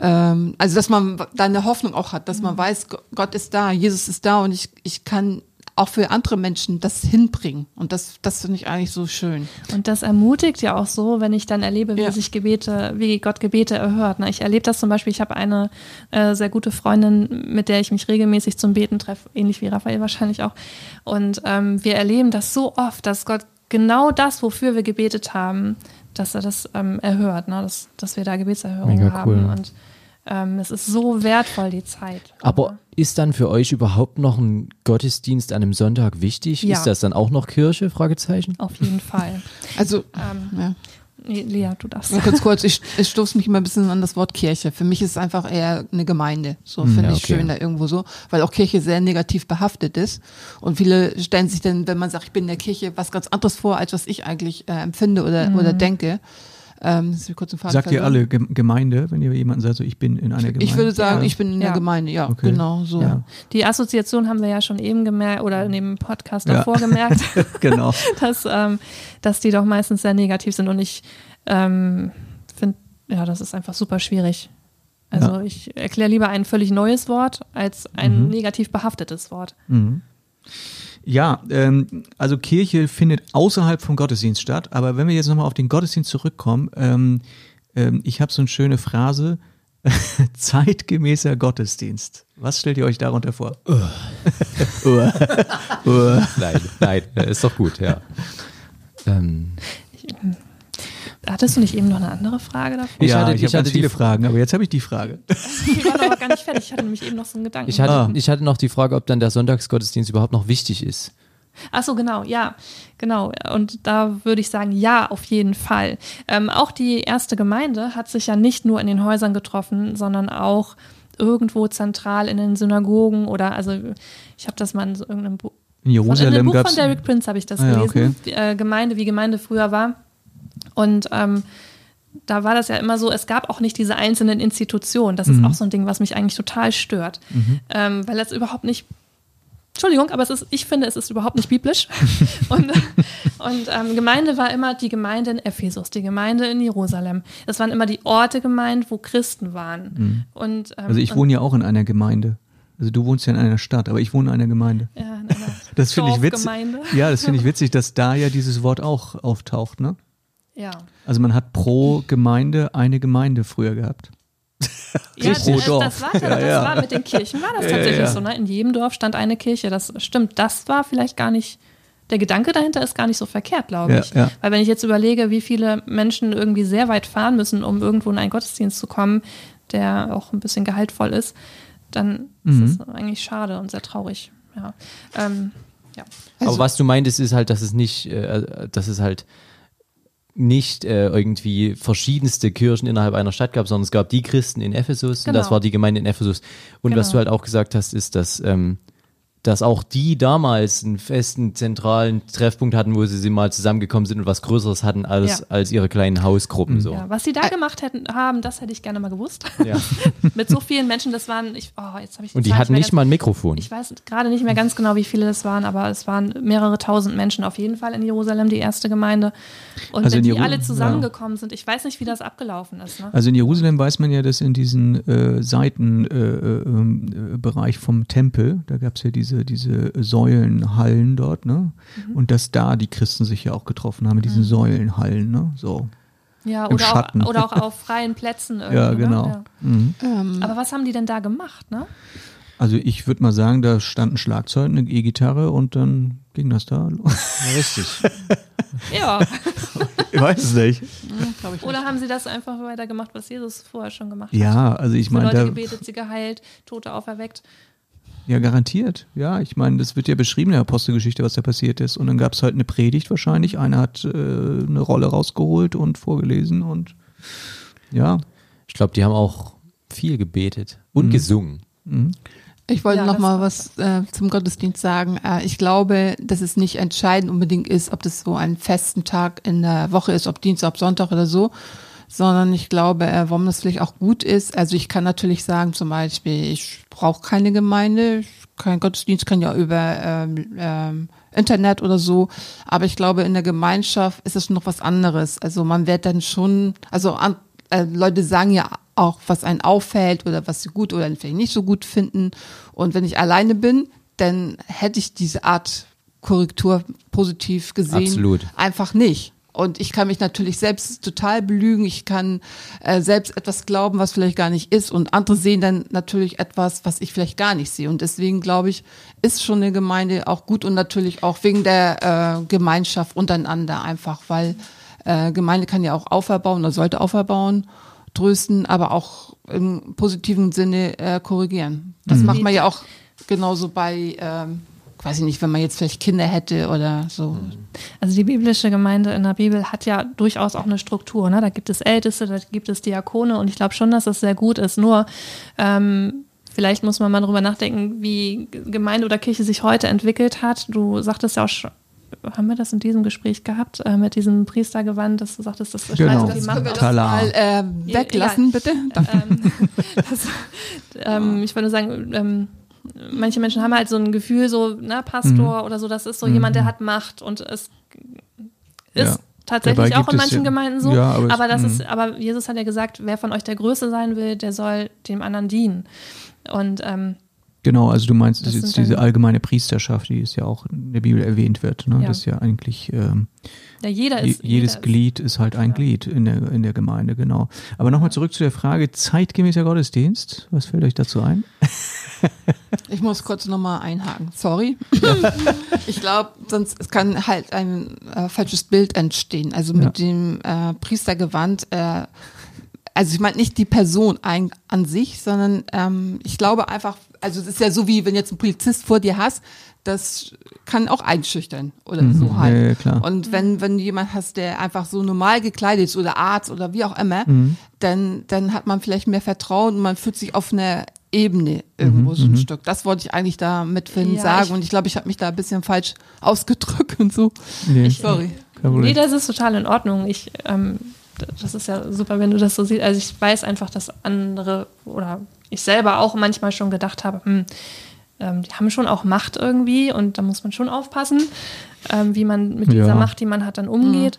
ähm, also dass man da eine Hoffnung auch hat, dass man weiß, Go- Gott ist da, Jesus ist da und ich, ich kann auch für andere Menschen das hinbringen. Und das, das finde ich eigentlich so schön. Und das ermutigt ja auch so, wenn ich dann erlebe, wie Ja. sich Gebete, wie Gott Gebete erhört. Ich erlebe das zum Beispiel, ich habe eine äh, sehr gute Freundin, mit der ich mich regelmäßig zum Beten treffe, ähnlich wie Raphael wahrscheinlich auch. Und ähm, wir erleben das so oft, dass Gott genau das, wofür wir gebetet haben, dass er das ähm, erhört, ne? dass, dass wir da Gebetserhörungen Mega haben. cool. Und ähm, es ist so wertvoll, die Zeit. Aber ist dann für euch überhaupt noch ein Gottesdienst an einem Sonntag wichtig? Ja. Ist das dann auch noch Kirche? Fragezeichen. Auf jeden Fall. Also, Ähm, ja. Nee, Lea, du darfst. Nur ganz kurz, ich, ich stoße mich immer ein bisschen an das Wort Kirche. Für mich ist es einfach eher eine Gemeinde. So finde ja, ich okay. schön da irgendwo so, weil auch Kirche sehr negativ behaftet ist. Und viele stellen sich dann, wenn man sagt, ich bin in der Kirche, was ganz anderes vor, als was ich eigentlich äh, empfinde oder, oder denke. Ähm, das ist mir kurz Faden Sagt ihr verloren. alle Gem- Gemeinde, wenn ihr jemanden sagt, so ich bin in einer Gemeinde? Ich würde sagen, Ja. ich bin in der Ja. Gemeinde, ja, Okay. genau so. Ja. Die Assoziation haben wir ja schon eben gemerkt oder in dem Podcast Ja. davor gemerkt, genau. dass, ähm, dass die doch meistens sehr negativ sind und ich ähm, finde, ja, das ist einfach super schwierig. Also Ja. ich erkläre lieber ein völlig neues Wort als ein negativ behaftetes Wort. Ja, ähm, also Kirche findet außerhalb vom Gottesdienst statt, aber wenn wir jetzt nochmal auf den Gottesdienst zurückkommen, ähm, ähm, ich habe so eine schöne Phrase, zeitgemäßer Gottesdienst. Was stellt ihr euch darunter vor? Nein, nein, ist doch gut, ja. Ähm, Hattest du nicht eben noch eine andere Frage davor? Ich ja, hatte- ich ich hatte die viele Fragen, aber jetzt habe ich die Frage. Ich war aber gar nicht fertig. Ich hatte nämlich eben noch so einen Gedanken. ich, hatte, Ah. ich hatte noch die Frage, ob dann der Sonntagsgottesdienst überhaupt noch wichtig ist. Ach so, genau, ja, genau. Und da würde ich sagen, ja, auf jeden Fall. Ähm, auch die erste Gemeinde hat sich ja nicht nur in den Häusern getroffen, sondern auch irgendwo zentral in den Synagogen oder, also ich habe das mal in so irgendeinem Buch. In Von, in Jerusalem dem Buch gab von Derek Prince habe ich das Ah ja, gelesen, wie, äh, Gemeinde, wie Gemeinde früher war. Und ähm, da war das ja immer so, es gab auch nicht diese einzelnen Institutionen. Das ist auch so ein Ding, was mich eigentlich total stört. Ähm, weil das überhaupt nicht Entschuldigung, aber es ist, ich finde, es ist überhaupt nicht biblisch. und und ähm, Gemeinde war immer die Gemeinde in Ephesus, die Gemeinde in Jerusalem. Es waren immer die Orte gemeint, wo Christen waren. Und, ähm, Also ich wohne ja auch in einer Gemeinde. Also du wohnst ja in einer Stadt, aber ich wohne in einer Gemeinde. ja, in einer Das finde ich witzig. Ja, das finde ich witzig, dass da ja dieses Wort auch auftaucht, ne? Ja. Also man hat pro Gemeinde eine Gemeinde früher gehabt. Ja, Pro das, Dorf. das, war, das Ja, ja. war mit den Kirchen war das Ja, tatsächlich ja. so. Ne? In jedem Dorf stand eine Kirche. Das stimmt. Das war vielleicht gar nicht. Der Gedanke dahinter ist gar nicht so verkehrt, glaube Ja, ich. ja. Weil wenn ich jetzt überlege, wie viele Menschen irgendwie sehr weit fahren müssen, um irgendwo in einen Gottesdienst zu kommen, der auch ein bisschen gehaltvoll ist, dann Mhm. ist es eigentlich schade und sehr traurig. Ja. Ähm, ja. Also- Aber was du meintest, ist halt, dass es nicht, äh, dass es halt nicht äh, irgendwie verschiedenste Kirchen innerhalb einer Stadt gab, sondern es gab die Christen in Ephesus und das Genau. war die Gemeinde in Ephesus. Und was Genau. du halt auch gesagt hast, ist, dass ähm, dass auch die damals einen festen zentralen Treffpunkt hatten, wo sie, sie mal zusammengekommen sind und was Größeres hatten als, Ja. als ihre kleinen Hausgruppen. So. Ja, was sie da gemacht hätten, haben, das hätte ich gerne mal gewusst. Ja. Mit so vielen Menschen, das waren, ich, oh, jetzt habe ich Und die hatten nicht ganz- mal ein Mikrofon. Ich weiß gerade nicht mehr ganz genau, wie viele das waren, aber es waren mehrere tausend Menschen auf jeden Fall in Jerusalem, die erste Gemeinde. Und Also wenn die Jeru- alle zusammengekommen sind, ich weiß nicht, wie das abgelaufen ist. Ne? Also in Jerusalem weiß man ja, dass in diesen äh, Seitenbereich äh, ähm, äh, vom Tempel, da gab es ja diese, diese Säulenhallen dort, ne? Mhm. Und dass da die Christen sich ja auch getroffen haben, in diesen Säulenhallen, ne? So. Ja, im oder Schatten. auch, oder auch auf freien Plätzen. Irgendwie, Ja, genau. Ne? Mhm. Ja. Aber was haben die denn da gemacht? Ne? Also ich würde mal sagen, da stand ein Schlagzeug, eine E-Gitarre und dann ging das da. los. Ja, richtig. Ja. Ich weiß es nicht. Ich Oder haben sie das einfach weitergemacht, was Jesus vorher schon gemacht hat? Ja, also ich meine, Leute da, gebetet, sie geheilt, Tote auferweckt. Ja garantiert. Ja, ich meine, das wird ja beschrieben in der Apostelgeschichte, was da passiert ist. Und dann gab es halt eine Predigt wahrscheinlich. Einer hat äh, eine Rolle rausgeholt und vorgelesen und ja. Ich glaube, die haben auch viel gebetet und gesungen. Ich wollte Ja, noch mal was äh, zum Gottesdienst sagen. Äh, ich glaube, dass es nicht entscheidend unbedingt ist, ob das so ein festen Tag in der Woche ist, ob Dienstag, ob Sonntag oder so, sondern ich glaube, äh, warum das vielleicht auch gut ist. Also ich kann natürlich sagen, zum Beispiel, ich brauche keine Gemeinde, kein Gottesdienst kann ja über ähm, ähm, Internet oder so, aber ich glaube, in der Gemeinschaft ist es noch was anderes. Also man wird dann schon, also an, äh, Leute sagen ja auch, was einen auffällt oder was sie gut oder vielleicht nicht so gut finden. Und wenn ich alleine bin, dann hätte ich diese Art Korrektur positiv gesehen Absolut. einfach nicht. Und ich kann mich natürlich selbst total belügen. Ich kann äh, selbst etwas glauben, was vielleicht gar nicht ist. Und andere sehen dann natürlich etwas, was ich vielleicht gar nicht sehe. Und deswegen glaube ich, ist schon eine Gemeinde auch gut und natürlich auch wegen der äh, Gemeinschaft untereinander einfach, weil äh, Gemeinde kann ja auch auferbauen oder sollte auferbauen, trösten, aber auch im positiven Sinne äh, korrigieren. Das macht man ja auch genauso bei, ähm, weiß ich nicht, wenn man jetzt vielleicht Kinder hätte oder so. Also die biblische Gemeinde in der Bibel hat ja durchaus auch eine Struktur. Ne? Da gibt es Älteste, da gibt es Diakone und ich glaube schon, dass das sehr gut ist. Nur ähm, vielleicht muss man mal darüber nachdenken, wie Gemeinde oder Kirche sich heute entwickelt hat. Du sagtest ja auch schon, haben wir das in diesem Gespräch gehabt, äh, mit diesem Priestergewand, dass du sagtest, das Genau. streitet die Das Macht Können wir aus. das mal äh, Ja, weglassen, bitte? ähm, das, ähm, ich würde sagen, ähm, manche Menschen haben halt so ein Gefühl, so, na, Pastor oder so, das ist so jemand, der hat Macht und es ist Ja. tatsächlich auch in manchen ja- Gemeinden so. Ja, aber aber, das mhm. ist, aber Jesus hat ja gesagt, wer von euch der Größte sein will, der soll dem anderen dienen. Und ähm, Genau, also du meinst Das jetzt diese allgemeine Priesterschaft, die ist ja auch in der Bibel erwähnt wird. Ne? Das ist ja eigentlich ähm, ja, jeder je- ist. jedes jeder Glied ist halt ein Ja. Glied in der, in der Gemeinde, genau. Aber nochmal zurück zu der Frage, zeitgemäßer Gottesdienst, was fällt euch dazu ein? Ich muss kurz nochmal einhaken. Sorry. ich glaube, sonst es kann halt ein äh, falsches Bild entstehen. Also mit dem äh, Priestergewand, äh, also ich meine nicht die Person ein, an sich, sondern ähm, ich glaube einfach, also es ist ja so wie wenn jetzt ein Polizist vor dir hast, das kann auch einschüchtern oder so halt. Mhm. ja, ja, klar. Und wenn, wenn du jemand hast, der einfach so normal gekleidet ist oder Arzt oder wie auch immer, Mhm. dann, dann hat man vielleicht mehr Vertrauen und man fühlt sich auf einer Ebene irgendwo Mhm, so ein Stück. Das wollte ich eigentlich da mit Finn Ja, sagen ich- und ich glaube, ich habe mich da ein bisschen falsch ausgedrückt und so. Nee, Sorry. kein Problem. Nee, das ist total in Ordnung. Ich, ähm, das ist ja super, wenn du das so siehst. Also ich weiß einfach, dass andere oder ich selber auch manchmal schon gedacht habe, hm, ähm, die haben schon auch Macht irgendwie und da muss man schon aufpassen, ähm, wie man mit dieser Ja. Macht, die man hat, dann umgeht.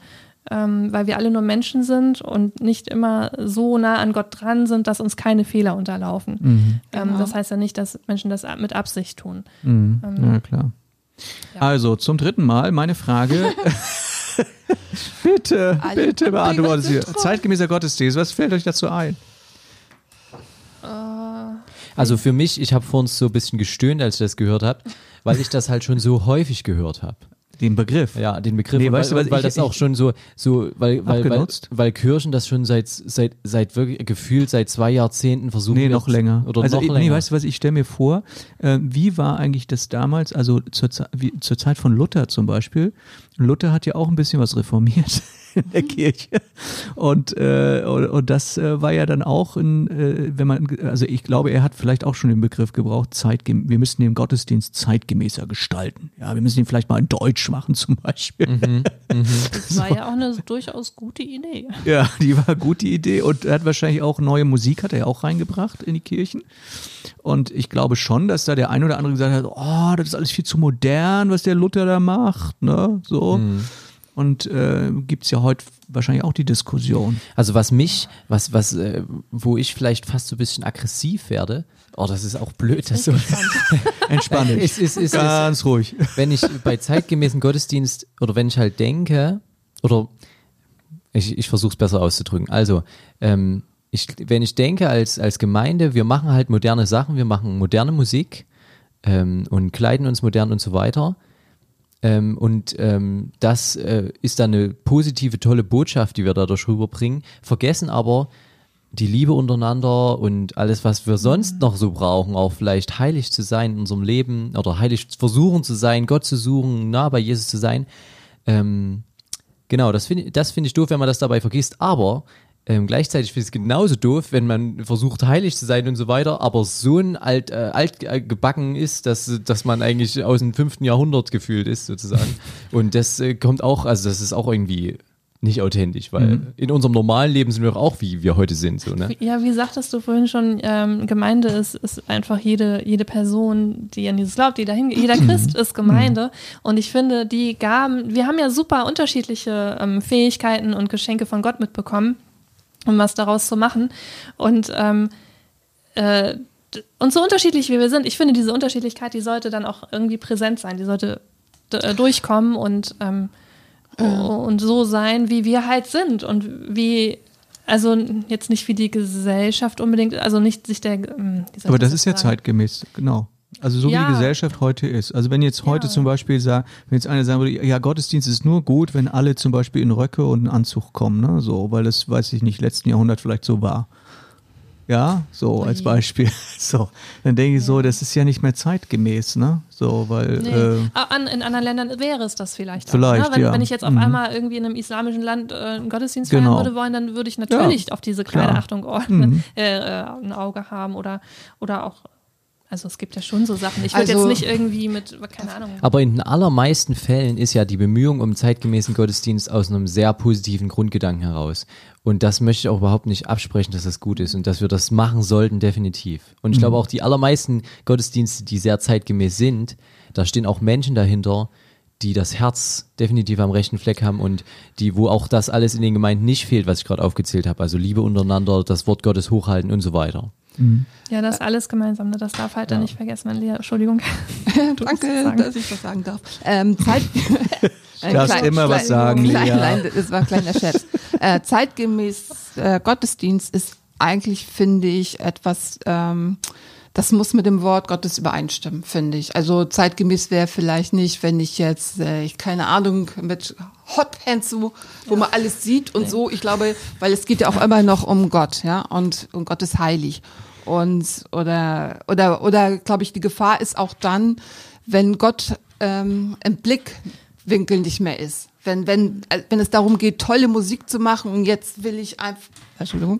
Ähm, weil wir alle nur Menschen sind und nicht immer so nah an Gott dran sind, dass uns keine Fehler unterlaufen. Mhm. Ähm, Genau. Das heißt ja nicht, dass Menschen das mit Absicht tun. Mhm. Ähm, ja, klar. ja. Also zum dritten Mal meine Frage. bitte, Alle bitte beantwortet sie. Zeitgemäßer Gottesdienst, was fällt euch dazu ein? Also für mich, ich habe vorhin so ein bisschen gestöhnt, als ich das gehört habe, weil ich das halt schon so häufig gehört habe. Den Begriff. Ja, den Begriff, Nee, weißt du, weil, weil ich- das auch schon so, so weil, weil, weil, weil Kirchen das schon seit, seit, seit wirklich gefühlt seit zwei Jahrzehnten versuchen. Nee, noch länger. Oder also, noch ich- länger. Nee, weißt du was, ich stelle mir vor, äh, wie war eigentlich das damals, also zur, wie, zur Zeit von Luther zum Beispiel. Luther hat ja auch ein bisschen was reformiert in der Kirche. Und, äh, und, das äh, war ja dann auch, in, äh, wenn man, also ich glaube, er hat vielleicht auch schon den Begriff gebraucht, zeitgem wir müssen den Gottesdienst zeitgemäßer gestalten. Ja, wir müssen ihn vielleicht mal in Deutsch machen zum Beispiel. Das war ja auch eine durchaus gute Idee. Ja, die war gut, die Idee. Und er hat wahrscheinlich auch neue Musik, hat er ja auch reingebracht in die Kirchen. Und ich glaube schon, dass da der ein oder andere gesagt hat, oh, das ist alles viel zu modern, was der Luther da macht. Ne? So. Und äh, gibt ja heute wahrscheinlich auch die Diskussion. Also was mich, was, was, äh, wo ich vielleicht fast so ein bisschen aggressiv werde, oh, das ist auch blöd, das so. Entspann dich. Es ist, ist, ist, Ganz ruhig. wenn ich bei zeitgemäßen Gottesdienst oder wenn ich halt denke, oder ich, ich versuche es besser auszudrücken. Also, ähm, ich, wenn ich denke als, als Gemeinde, wir machen halt moderne Sachen, wir machen moderne Musik ähm, und kleiden uns modern und so weiter. Ähm, und ähm, das äh, ist dann eine positive, tolle Botschaft, die wir dadurch rüberbringen, vergessen aber die Liebe untereinander und alles, was wir sonst noch so brauchen, auch vielleicht heilig zu sein in unserem Leben oder heilig versuchen zu sein, Gott zu suchen, nah bei Jesus zu sein. Ähm, genau, das finde das finde ich doof, wenn man das dabei vergisst. Aber ähm, gleichzeitig finde ich es genauso doof, wenn man versucht, heilig zu sein und so weiter, aber so ein alt, äh, alt äh, gebacken ist, dass, dass man eigentlich aus dem fünften Jahrhundert gefühlt ist, sozusagen. Und das äh, kommt auch, also das ist auch irgendwie nicht authentisch, weil Mhm. in unserem normalen Leben sind wir auch wie wir heute sind, so, ne? Ja, wie sagtest du vorhin schon, ähm, Gemeinde ist, ist einfach jede, jede Person, die an Jesus glaubt, die dahin, jeder Christ ist Gemeinde. Und ich finde, die Gaben, wir haben ja super unterschiedliche ähm, Fähigkeiten und Geschenke von Gott mitbekommen, um was daraus zu machen. Und und äh, und so unterschiedlich wie wir sind, ich finde, diese Unterschiedlichkeit, die sollte dann auch irgendwie präsent sein, die sollte äh, durchkommen und, ähm, und so sein, wie wir halt sind und wie, also jetzt nicht wie die Gesellschaft unbedingt, also nicht sich der. ähm, soll Aber das ist ja sagen? zeitgemäß, genau. Also so wie Ja. die Gesellschaft heute ist. Also wenn jetzt heute Ja. zum Beispiel sagen, wenn jetzt einer sagen würde, ja, Gottesdienst ist nur gut, wenn alle zum Beispiel in Röcke und einen Anzug kommen, ne? So, weil das, weiß ich nicht, letzten Jahrhundert vielleicht so war. Ja, so als. Beispiel. So, dann denke ich so, das ist ja nicht mehr zeitgemäß, ne? So, weil Nee. äh, Ah, An, in anderen Ländern wäre es das vielleicht. Vielleicht, auch, ne? wenn, ja. wenn ich jetzt auf Mhm. einmal irgendwie in einem islamischen Land äh, einen Gottesdienst Genau. feiern würde wollen, dann würde ich natürlich auf diese kleine klar. Achtung ordnen, Mhm. äh, äh, ein Auge haben oder, oder auch. Also es gibt ja schon so Sachen. Ich würde Also- jetzt nicht irgendwie mit, keine Ahnung. Aber in den allermeisten Fällen ist ja die Bemühung um zeitgemäßen Gottesdienst aus einem sehr positiven Grundgedanken heraus. Und das möchte ich auch überhaupt nicht absprechen, dass das gut ist und dass wir das machen sollten, definitiv. Und ich glaube auch die allermeisten Gottesdienste, die sehr zeitgemäß sind, da stehen auch Menschen dahinter, die das Herz definitiv am rechten Fleck haben und die, wo auch das alles in den Gemeinden nicht fehlt, was ich gerade aufgezählt habe. Also Liebe untereinander, das Wort Gottes hochhalten und so weiter. Ja, das ist alles gemeinsam. Ne? Das darf halt dann nicht vergessen, mein Lehrer. Entschuldigung. Du Danke, dass ich das sagen darf. Ähm, Zeit Ein darfst immer was sagen, klein, Lea. klein, Das war ein kleiner Scherz. äh, zeitgemäß äh, Gottesdienst ist eigentlich, finde ich, etwas, ähm, das muss mit dem Wort Gottes übereinstimmen, finde ich. Also zeitgemäß wäre vielleicht nicht, wenn ich jetzt, äh, ich keine Ahnung, mit Hotpants so, wo man alles sieht und so. Ich glaube, weil es geht ja auch immer noch um Gott, ja, und, und Gott ist heilig. Und oder oder oder glaube ich, die Gefahr ist auch dann, wenn Gott ähm, im Blickwinkel nicht mehr ist. Wenn wenn äh, wenn es darum geht, tolle Musik zu machen und jetzt will ich einfach Entschuldigung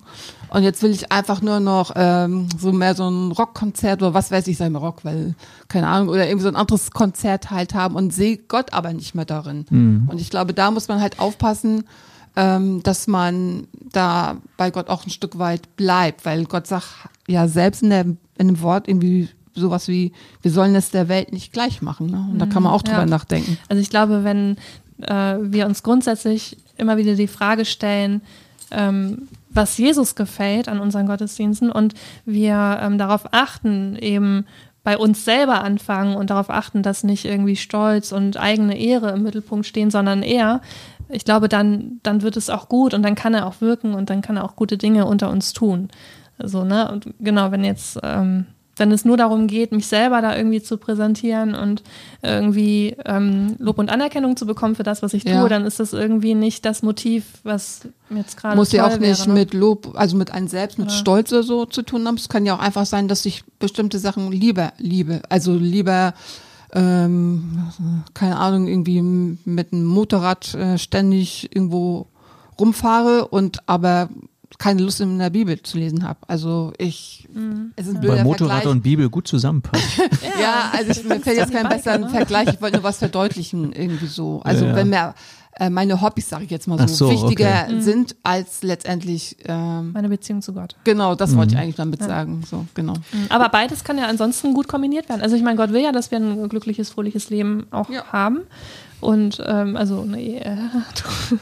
und jetzt will ich einfach nur noch ähm, so mehr so ein Rockkonzert oder was weiß ich, sei mal Rock, weil keine Ahnung oder irgendwie so ein anderes Konzert halt haben und sehe Gott aber nicht mehr darin. Und ich glaube, da muss man halt aufpassen, ähm, dass man da bei Gott auch ein Stück weit bleibt, weil Gott sagt ja selbst in, der, in dem Wort irgendwie sowas wie, wir sollen es der Welt nicht gleich machen. Ne? Und da kann man auch drüber ja. nachdenken. Also ich glaube, wenn äh, wir uns grundsätzlich immer wieder die Frage stellen, ähm, was Jesus gefällt an unseren Gottesdiensten und wir ähm, darauf achten, eben bei uns selber anfangen und darauf achten, dass nicht irgendwie Stolz und eigene Ehre im Mittelpunkt stehen, sondern eher, ich glaube, dann, dann wird es auch gut und dann kann er auch wirken und dann kann er auch gute Dinge unter uns tun. So, ne? Und genau, wenn jetzt, ähm, wenn es nur darum geht, mich selber da irgendwie zu präsentieren und irgendwie ähm, Lob und Anerkennung zu bekommen für das, was ich tue, Ja. dann ist das irgendwie nicht das Motiv, was mir jetzt gerade Muss ja auch nicht wäre, ne? mit Lob, also mit einem selbst, mit Stolz oder so zu tun haben. Es kann ja auch einfach sein, dass ich bestimmte Sachen lieber liebe. Also lieber, ähm, keine Ahnung, irgendwie mit einem Motorrad äh, ständig irgendwo rumfahre und aber keine Lust in der Bibel zu lesen habe. Also ich, es ist ein blöder weil Motorrad Vergleich. und Bibel gut zusammenpassen. Ja, also ich, mir fällt jetzt kein besseren ne? Vergleich. Ich wollte nur was verdeutlichen irgendwie so. Also Ja, ja. wenn mir äh, meine Hobbys, sage ich jetzt mal so, so, wichtiger okay. sind als letztendlich ähm, Meine Beziehung zu Gott. genau, das wollte ich Mhm. eigentlich damit sagen. So genau. Aber beides kann ja ansonsten gut kombiniert werden. Also ich meine, Gott will ja, dass wir ein glückliches, fröhliches Leben auch Ja. haben. Und ähm, also, nee, äh, du,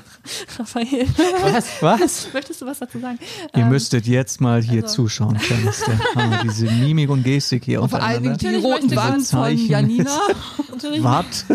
Raphael, Was? Was? möchtest du was dazu sagen? Ihr Ähm, müsstet jetzt mal hier also- zuschauen Hammer, diese Mimik und Gestik hier Und vor allen Dingen die roten Wangen von. Janina. natürlich, Wart.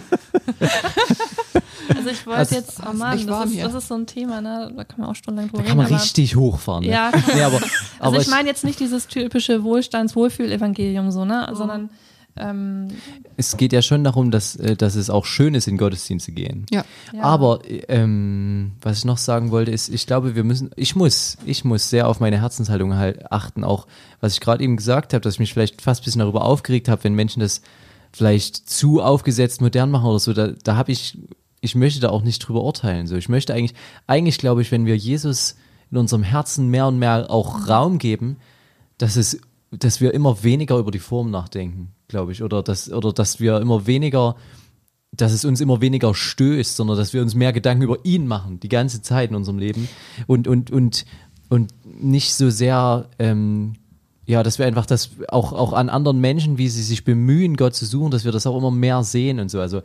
Also ich wollte Also- jetzt, oh Mann, echt das ist, das ist so ein Thema, ne? Da kann man auch stundenlang drüber Da kann man reden. richtig hochfahren. Ne? Ja. Nee, aber, Also aber ich meine jetzt nicht dieses typische Wohlstands-Wohlfühl-Evangelium so, ne? Sondern ähm, es geht ja schon darum, dass, äh, dass es auch schön ist, in Gottesdienst zu gehen. Ja. ja. Aber ähm, was ich noch sagen wollte, ist, ich glaube, wir müssen, ich muss, ich muss sehr auf meine Herzenshaltung halt achten. Auch was ich gerade eben gesagt habe, dass ich mich vielleicht fast ein bisschen darüber aufgeregt habe, wenn Menschen das vielleicht zu aufgesetzt modern machen oder so. Da, da habe ich, ich möchte da auch nicht drüber urteilen. So, ich möchte eigentlich, eigentlich glaube ich, wenn wir Jesus in unserem Herzen mehr und mehr auch Raum geben, dass es, dass wir immer weniger über die Form nachdenken, glaube ich, oder dass, oder dass wir immer weniger dass es uns immer weniger stößt, sondern dass wir uns mehr Gedanken über ihn machen, die ganze Zeit in unserem Leben und, und, und, und nicht so sehr, ähm, ja, dass wir einfach das auch, auch an anderen Menschen, wie sie sich bemühen, Gott zu suchen, dass wir das auch immer mehr sehen und so. Also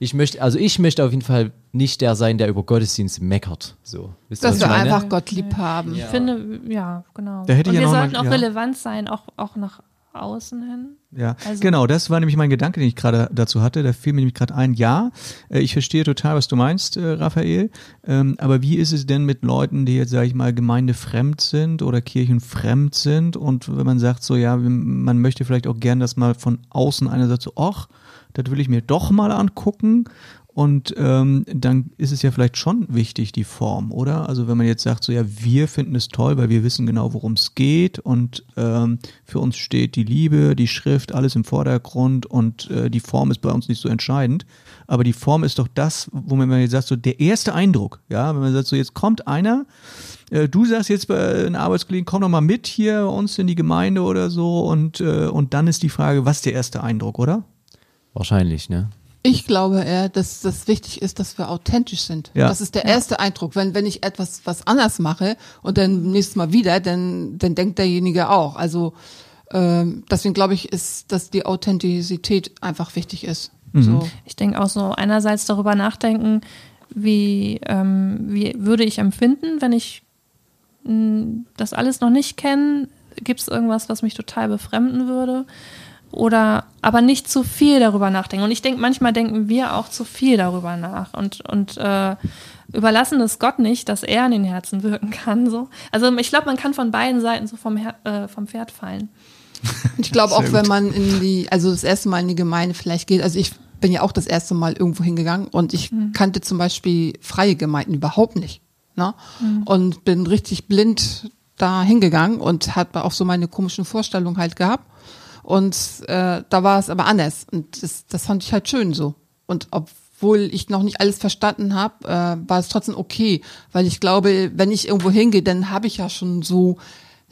ich möchte, also ich möchte auf jeden Fall nicht der sein, der über Gottesdienst meckert. So. Wisst ihr, was Dass ich wir meine? einfach Gott lieb haben. ich finde, ja, genau. Da hätte ich Und ja wir noch sollten mal- auch ja. relevant sein, auch, auch nach außen hin. Ja, Also- genau, das war nämlich mein Gedanke, den ich gerade dazu hatte. Da fiel mir nämlich gerade ein, ja, äh, ich verstehe total, was du meinst, äh, Raphael. Ähm, aber wie ist es denn mit Leuten, die jetzt, sage ich mal, gemeindefremd sind oder kirchenfremd sind? Und wenn man sagt so, ja, man möchte vielleicht auch gern, dass mal von außen einer sagt so, ach, das will ich mir doch mal angucken. Und ähm, dann ist es ja vielleicht schon wichtig, die Form, oder? Also wenn man jetzt sagt, so ja, wir finden es toll, weil wir wissen genau, worum es geht und ähm, für uns steht die Liebe, die Schrift, alles im Vordergrund und äh, die Form ist bei uns nicht so entscheidend. Aber die Form ist doch das, wo man jetzt sagt, so der erste Eindruck, ja, wenn man sagt, so jetzt kommt einer, äh, du sagst jetzt bei einem Arbeitskollegen, komm doch mal mit hier bei uns in die Gemeinde oder so und, äh, und dann ist die Frage, was ist der erste Eindruck, oder? Wahrscheinlich, ne? Ich glaube eher, dass das wichtig ist, dass wir authentisch sind. Ja. Das ist der erste Eindruck. Wenn, wenn ich etwas was anders mache und dann nächstes Mal wieder, dann, dann denkt derjenige auch. Also ähm, deswegen glaube ich, ist, dass die Authentizität einfach wichtig ist. So. Ich denke auch so einerseits darüber nachdenken, wie, ähm, wie würde ich empfinden, wenn ich mh, das alles noch nicht kenne? Gibt es irgendwas, was mich total befremden würde? Oder aber nicht zu viel darüber nachdenken. Und ich denke, manchmal denken wir auch zu viel darüber nach und, und äh, überlassen es Gott nicht, dass er in den Herzen wirken kann. So. Also ich glaube, man kann von beiden Seiten so vom, Her äh, vom Pferd fallen. Ich glaube auch, wenn man in die, also das erste Mal in die Gemeinde vielleicht geht, also ich bin ja auch das erste Mal irgendwo hingegangen und ich kannte zum Beispiel freie Gemeinden überhaupt nicht. Ne? Und bin richtig blind da hingegangen und hatte auch so meine komischen Vorstellungen halt gehabt. Und äh, da war es aber anders. Und das, das fand ich halt schön so. Und obwohl ich noch nicht alles verstanden habe, äh, war es trotzdem okay. Weil ich glaube, wenn ich irgendwo hingehe, dann habe ich ja schon so,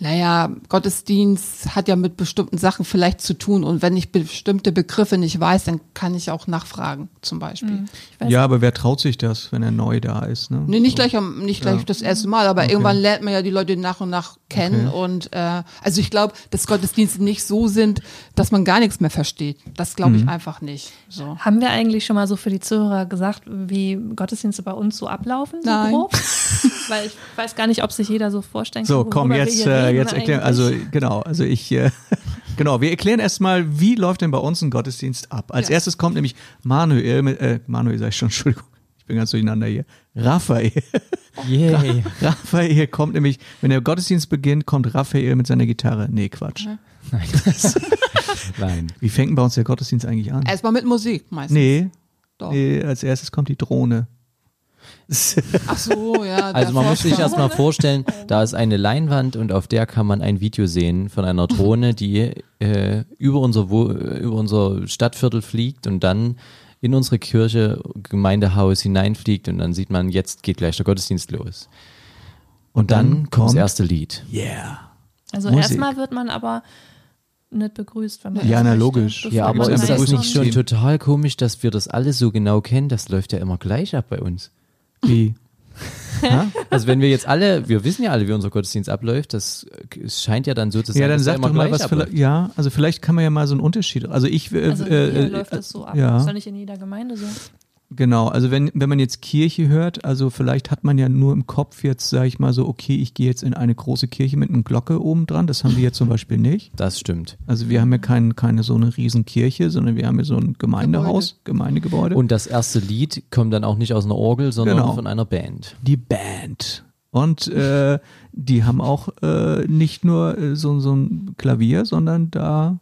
naja, Gottesdienst hat ja mit bestimmten Sachen vielleicht zu tun. Und wenn ich bestimmte Begriffe nicht weiß, dann kann ich auch nachfragen, zum Beispiel. Weiß Ja, aber wer traut sich das, wenn er neu da ist? Ne? Nee, nicht gleich am, nicht gleich das erste Mal, aber irgendwann lernt man ja die Leute nach und nach kennen Okay. und äh, also ich glaube, dass Gottesdienste nicht so sind, dass man gar nichts mehr versteht. Das glaube Mhm. ich einfach nicht. So. Haben wir eigentlich schon mal so für die Zuhörer gesagt, wie Gottesdienste bei uns so ablaufen? So Nein. grob? Weil ich weiß gar nicht, ob sich jeder so vorstellen kann. So, komm, jetzt, hier äh, reden jetzt erklären, also genau, also ich, äh, genau, wir erklären erstmal, wie läuft denn bei uns ein Gottesdienst ab. Als Ja. erstes kommt nämlich Manuel, mit, äh, Manuel sag ich schon, Entschuldigung, ich bin ganz durcheinander hier, Raphael. Yay. Raphael kommt nämlich, wenn der Gottesdienst beginnt, kommt Raphael mit seiner Gitarre. Nee, Quatsch. Nein. Nein. Wie fängt denn bei uns der Gottesdienst eigentlich an? Erstmal mit Musik meistens. Nee, Doch. nee, als erstes kommt die Drohne. Ach so, ja. Also man muss sich erstmal vorstellen, da ist eine Leinwand und auf der kann man ein Video sehen von einer Drohne, die äh, über, unser Wo über unser Stadtviertel fliegt und dann in unsere Kirche, Gemeindehaus hineinfliegt und dann sieht man, jetzt geht gleich der Gottesdienst los. Und dann, kommt das erste Lied. Yeah. Also erstmal wird man aber nicht begrüßt, wenn man Ja, na, logisch. Ja, aber ist das nicht schon total komisch, dass wir das alles so genau kennen? Das läuft ja immer gleich ab bei uns. Wie? Also wenn wir jetzt alle, wir wissen ja alle, wie unser Gottesdienst abläuft, das äh, scheint ja dann so zu sein, Ja, dann sag doch mal, was abläuft. ja, also vielleicht kann man ja mal so einen Unterschied, also ich, äh, Also äh, hier äh, läuft es so ab. ja. Das ist doch nicht in jeder Gemeinde so. Genau, also wenn, wenn man jetzt Kirche hört, also vielleicht hat man ja nur im Kopf jetzt, sage ich mal so, okay, ich gehe jetzt in eine große Kirche mit einer Glocke oben dran. Das haben wir jetzt zum Beispiel nicht. Das stimmt. Also wir haben ja kein, keine so eine riesen Kirche, sondern wir haben ja so ein Gemeindehaus, Gemeindegebäude. Und das erste Lied kommt dann auch nicht aus einer Orgel, sondern Genau. von einer Band. die Band. Und äh, die haben auch äh, nicht nur äh, so, so ein Klavier, sondern da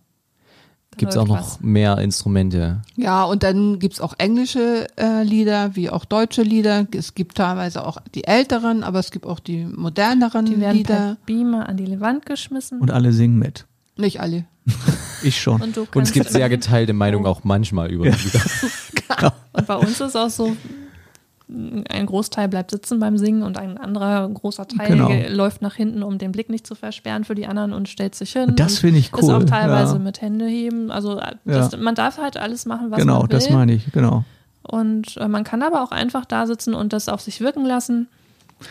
Gibt es auch noch was. mehr Instrumente. Ja, und dann gibt's auch englische äh, Lieder, wie auch deutsche Lieder. Es gibt teilweise auch die älteren, aber es gibt auch die moderneren Die werden per Lieder. Beamer an die Wand geschmissen. und alle singen mit. Nicht alle. Ich schon. Und, du Und es gibt sehr geteilte Meinungen auch manchmal über die Lieder. Und bei uns ist auch so, ein Großteil bleibt sitzen beim Singen und ein anderer großer Teil Genau. ge- läuft nach hinten, um den Blick nicht zu versperren für die anderen und stellt sich hin. Das finde ich Ist auch cool, teilweise ja. mit Hände heben. Also äh, das, Ja. man darf halt alles machen, was Genau, man will. das meine ich, genau. Und äh, man kann aber auch einfach da sitzen und das auf sich wirken lassen.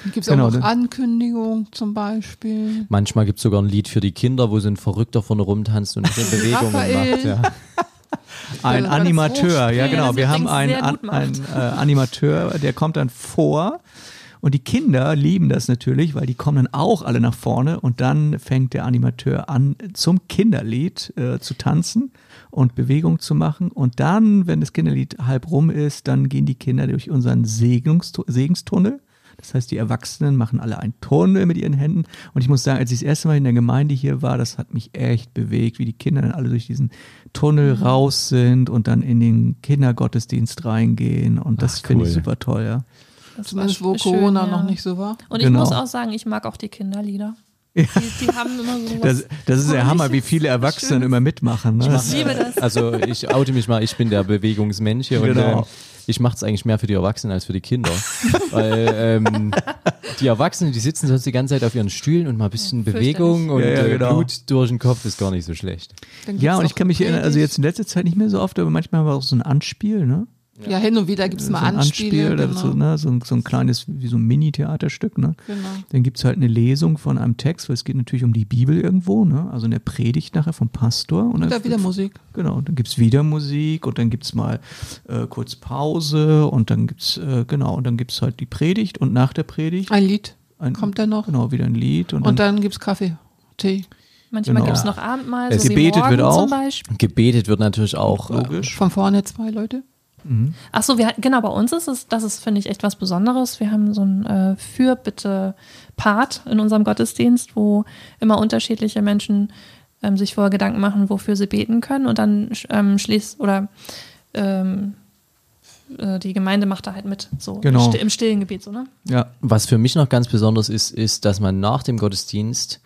Dann gibt's Genau, auch noch das- Ankündigung zum Beispiel. Manchmal gibt es sogar ein Lied für die Kinder, wo so ein Verrückter vorne rumtanzt und Bewegungen macht. Ja. Ein Animateur, ja genau. Wir haben einen, einen äh, Animateur, der kommt dann vor und die Kinder lieben das natürlich, weil die kommen dann auch alle nach vorne und dann fängt der Animateur an, zum Kinderlied äh, zu tanzen und Bewegung zu machen und dann, wenn das Kinderlied halb rum ist, dann gehen die Kinder durch unseren Segnungstu- Segenstunnel. Das heißt, die Erwachsenen machen alle einen Tunnel mit ihren Händen. Und ich muss sagen, als ich das erste Mal in der Gemeinde hier war, das hat mich echt bewegt, wie die Kinder dann alle durch diesen Tunnel Mhm. raus sind und dann in den Kindergottesdienst reingehen. Und das Ach, finde ich cool. super toll, ja. Das Zumindest wo sch- schön, Corona ja. noch nicht so war. Und Genau. ich muss auch sagen, ich mag auch die Kinderlieder. Die, die haben immer so was Das, das ist der Hammer, wie viele Erwachsene immer mitmachen. Ne? Ich liebe das. Also ich oute mich mal, ich bin der Bewegungsmensch hier und Genau. ähm, ich mache es eigentlich mehr für die Erwachsenen als für die Kinder. Weil ähm, die Erwachsenen, die sitzen sonst die ganze Zeit auf ihren Stühlen und mal ein bisschen. Bewegung und Ja, ja, äh, genau. Blut durch den Kopf ist gar nicht so schlecht. Ja, und ich kann mich erinnern, also jetzt in letzter Zeit nicht mehr so oft, aber manchmal haben wir auch so ein Anspiel, ne? Ja, hin und wieder gibt's so mal ein Anspiele. Anspiel, da genau. so, ne, so, ein, so ein kleines, wie so ein Mini-Theaterstück, ne? genau. Dann gibt's halt eine Lesung von einem Text, weil es geht natürlich um die Bibel irgendwo, ne? Also eine Predigt nachher vom Pastor. Und, Und dann da wieder Musik. Genau, dann gibt's wieder Musik und dann gibt's mal äh, kurz Pause und dann gibt's, äh, genau, und dann gibt's halt die Predigt und nach der Predigt Ein Lied ein, kommt dann noch. Genau, wieder ein Lied und, Und dann, dann gibt's Kaffee, Tee. Manchmal Genau. gibt es noch Abendmahl, Es so wie gebetet morgen wird auch. zum Beispiel. Gebetet wird natürlich auch. Äh, logisch. Von vorne zwei Leute. Ach so, wir, genau, bei uns ist es, das ist, finde ich, echt was Besonderes. Wir haben so ein äh, Fürbitte-Part in unserem Gottesdienst, wo immer unterschiedliche Menschen ähm, sich vorher Gedanken machen, wofür sie beten können und dann ähm, schließt oder ähm, äh, die Gemeinde macht da halt mit, so Genau. im stillen Gebet, so, ne? ja, Was für mich noch ganz besonders ist, ist, dass man nach dem Gottesdienst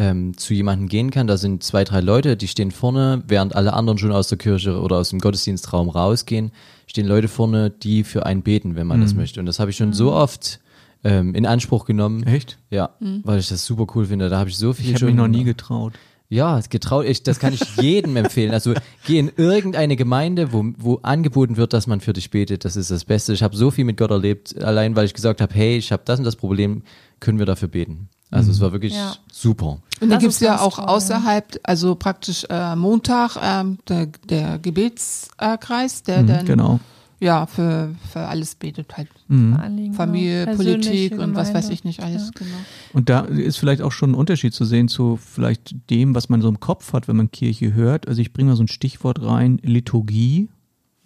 ähm, zu jemandem gehen kann. Da sind zwei, drei Leute, die stehen vorne, während alle anderen schon aus der Kirche oder aus dem Gottesdienstraum rausgehen, stehen Leute vorne, die für einen beten, wenn man Mhm. das möchte. Und das habe ich schon so oft ähm, in Anspruch genommen. echt? Ja, weil ich das super cool finde. Da habe ich so viel Ich habe schon mich noch nie getraut. Ja, getraut, ich, das kann ich jedem empfehlen. Also geh in irgendeine Gemeinde, wo, wo angeboten wird, dass man für dich betet. Das ist das Beste. Ich habe so viel mit Gott erlebt, allein weil ich gesagt habe, hey, ich habe das und das Problem, können wir dafür beten. Also es war wirklich Ja. super. Und dann Das gibt's ist ja auch toll, außerhalb, also praktisch äh, Montag, ähm, der, der Gebetskreis, der dann genau. ja für, für alles betet halt. Anliegen, Familie, genau. Politik Persönliche und was weiß ich nicht alles, genau. Und da ist vielleicht auch schon ein Unterschied zu sehen zu vielleicht dem, was man so im Kopf hat, wenn man Kirche hört. Also ich bringe mal so ein Stichwort rein, Liturgie.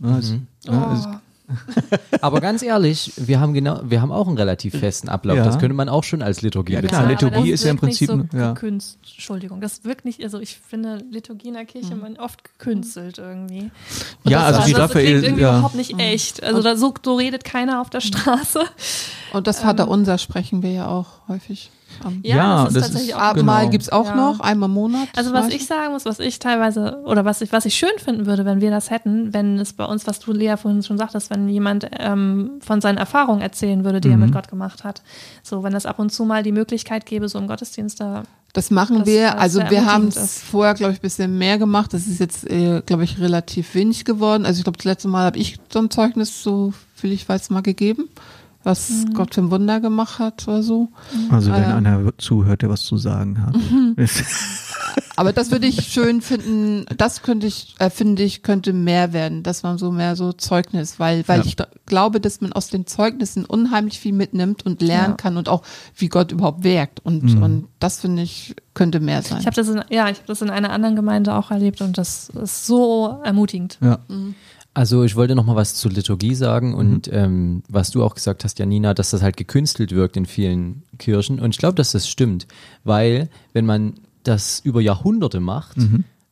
Ja, es- ja, es- Oh, Aber ganz ehrlich, wir haben genau, wir haben auch einen relativ festen Ablauf. Ja. Das könnte man auch schon als Liturgie Ja, bezeichnen. klar, aber Liturgie ist ja im Prinzip, So ja. gekünst, Entschuldigung, das wirkt nicht, also ich finde Liturgie in der Kirche man oft gekünstelt irgendwie. Und Ja, das, also die das Raphael- klingt irgendwie ja. überhaupt nicht echt. Also da, so, so redet keiner auf der Straße. Und das Vaterunser sprechen wir ja auch häufig. Am Ja, das ist das tatsächlich ist- auch Abendmahl genau. gibt's auch Ja. noch, einmal im Monat. Also was ich sagen muss, was ich teilweise oder was ich was ich schön finden würde, wenn wir das hätten, wenn es bei uns, was du Lea vorhin schon sagtest, wenn jemand ähm, von seinen Erfahrungen erzählen würde, die er mit Gott gemacht hat. So, wenn das ab und zu mal die Möglichkeit gäbe, so im Gottesdienst da. Das machen Das- wir. das Also wir haben es vorher, glaube ich, ein bisschen mehr gemacht. Das ist jetzt, äh, glaube ich, relativ wenig geworden. Also ich glaube, das letzte Mal habe ich so ein Zeugnis, so viel ich weiß, mal gegeben, was Mhm. Gott für ein Wunder gemacht hat oder so. Also wenn ja. einer zuhört, der was zu sagen hat. Aber das würde ich schön finden, das könnte ich, äh, finde ich, könnte mehr werden, dass man so mehr so Zeugnis, weil, weil Ja. ich glaube, dass man aus den Zeugnissen unheimlich viel mitnimmt und lernen Ja. kann und auch, wie Gott überhaupt wirkt. Und, Mhm. und das finde ich, könnte mehr sein. Ich habe das in, ja, ich habe das in einer anderen Gemeinde auch erlebt und das ist so ermutigend. Ja. Also ich wollte noch mal was zur Liturgie sagen und ähm, was du auch gesagt hast, Janina, dass das halt gekünstelt wirkt in vielen Kirchen. Und ich glaube, dass das stimmt, weil wenn man das über Jahrhunderte macht,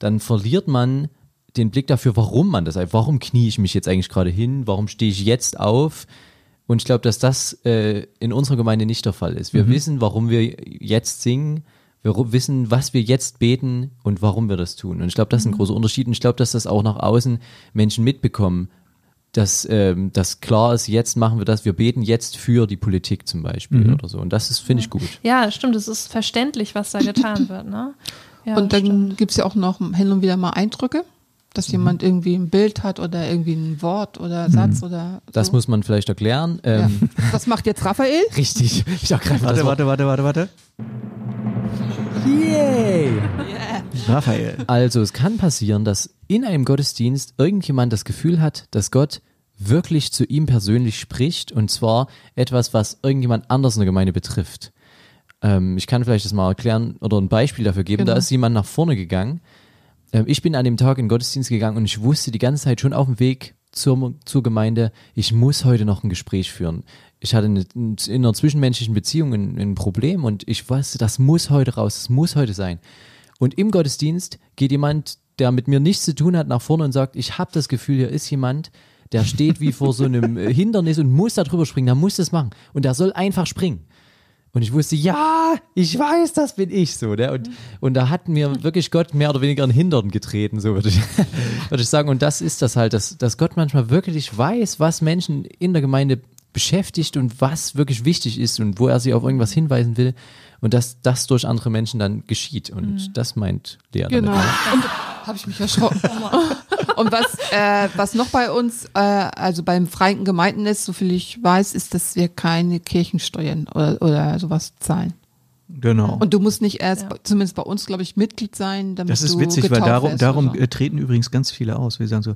dann verliert man den Blick dafür, warum man das, warum knie ich mich jetzt eigentlich gerade hin, warum stehe ich jetzt auf? Und ich glaube, dass das äh, in unserer Gemeinde nicht der Fall ist. Wir wissen, warum wir jetzt singen, wir wissen, was wir jetzt beten und warum wir das tun. Und ich glaube, das ist ein großer Unterschied. Und ich glaube, dass das auch nach außen Menschen mitbekommen, dass ähm, das klar ist, jetzt machen wir das, wir beten jetzt für die Politik zum Beispiel oder so. Und das ist, finde ich, gut. Ja, stimmt, es ist verständlich, was da getan wird. Ne? Ja, und dann stimmt. gibt's ja auch noch hin und wieder mal Eindrücke, dass Mhm. jemand irgendwie ein Bild hat oder irgendwie ein Wort oder Satz oder Das so. muss man vielleicht erklären. ja. Ähm, Was macht jetzt Raphael? Richtig. Ich sag gerade Warte, warte, warte, warte, warte. Yay! Raphael. Also es kann passieren, dass in einem Gottesdienst irgendjemand das Gefühl hat, dass Gott wirklich zu ihm persönlich spricht und zwar etwas, was irgendjemand anders in der Gemeinde betrifft. Ähm, ich kann vielleicht das mal erklären oder ein Beispiel dafür geben. Da Genau. ist jemand nach vorne gegangen. Ähm, ich bin an dem Tag in den Gottesdienst gegangen und ich wusste die ganze Zeit schon auf dem Weg zur, zur Gemeinde, ich muss heute noch ein Gespräch führen. Ich hatte eine, in einer zwischenmenschlichen Beziehung ein, ein Problem und ich wusste, das muss heute raus, das muss heute sein. Und im Gottesdienst geht jemand, der mit mir nichts zu tun hat, nach vorne und sagt, ich habe das Gefühl, hier ist jemand, der steht wie vor so einem äh, Hindernis und muss da drüber springen, der muss das machen. Und der soll einfach springen. Und ich wusste, ja, ich weiß, das bin ich so. Ne? Und, und da hat mir wirklich Gott mehr oder weniger einen Hintern getreten, so würde ich, würde ich sagen. Und das ist das halt, dass, dass Gott manchmal wirklich weiß, was Menschen in der Gemeinde beschäftigt und was wirklich wichtig ist und wo er sie auf irgendwas hinweisen will. Und dass das durch andere Menschen dann geschieht. Und das meint Lea. damit. Genau. Habe ich mich erschrocken. Und was, äh, was noch bei uns, äh, also beim Freien Gemeinden ist, soviel ich weiß, ist, dass wir keine Kirchensteuern oder, oder sowas zahlen. Genau. Und du musst nicht erst, Ja. zumindest bei uns, glaube ich, Mitglied sein, damit Das ist du witzig, weil darum, darum treten übrigens ganz viele aus. Wir sagen so,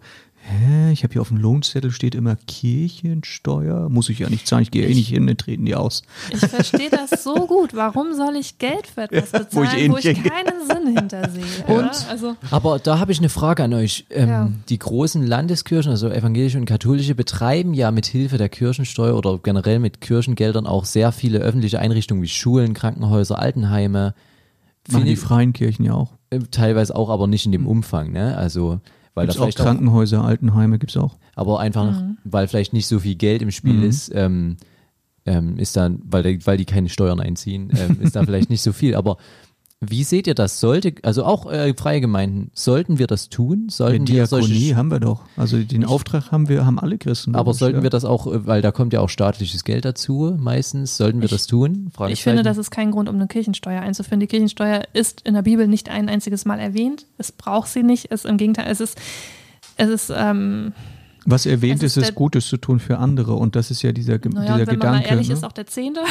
hä, ich habe hier auf dem Lohnzettel steht immer Kirchensteuer, muss ich ja nicht zahlen, ich gehe eh nicht hin, dann treten die aus. Ich verstehe das so gut. Warum soll ich Geld für etwas Ja, wo ich bezahlen, eh wo ich, keinen Sinn hintersehe? Und? Ja? Also, Aber da habe ich eine Frage an euch. Ähm, Ja. Die großen Landeskirchen, also evangelische und katholische, betreiben ja mit Hilfe der Kirchensteuer oder generell mit Kirchengeldern auch sehr viele öffentliche Einrichtungen wie Schulen, Krankenhäuser, Altenheime. Machen die freien Kirchen ja auch. äh, Teilweise auch, aber nicht in dem Umfang, ne? Also, weil Gibt's da auch vielleicht auch, Krankenhäuser, Altenheime gibt's auch. aber einfach, Mhm. weil vielleicht nicht so viel Geld im Spiel Mhm. ist, ähm, ähm, ist dann, weil, die- weil die keine Steuern einziehen, ähm, ist da vielleicht nicht so viel. Aber wie seht ihr das? Sollte, also auch äh, freie Gemeinden, sollten wir das tun? Sollten Die wir Diakonie solche haben wir doch. Also den Auftrag haben wir, haben alle Christen. Aber logisch, sollten ja. wir das auch, äh, weil da kommt ja auch staatliches Geld dazu, meistens, sollten wir das tun? ich finde, das ist kein Grund, um eine Kirchensteuer einzuführen. Die Kirchensteuer ist in der Bibel nicht ein einziges Mal erwähnt. Es braucht sie nicht. Es im Gegenteil, es ist, es ist, ähm, Was erwähnt Es ist, ist der- Gutes zu tun für andere. Und das ist ja dieser, naja, dieser wenn man Gedanke. mal ehrlich ne? ist, auch der Zehnte.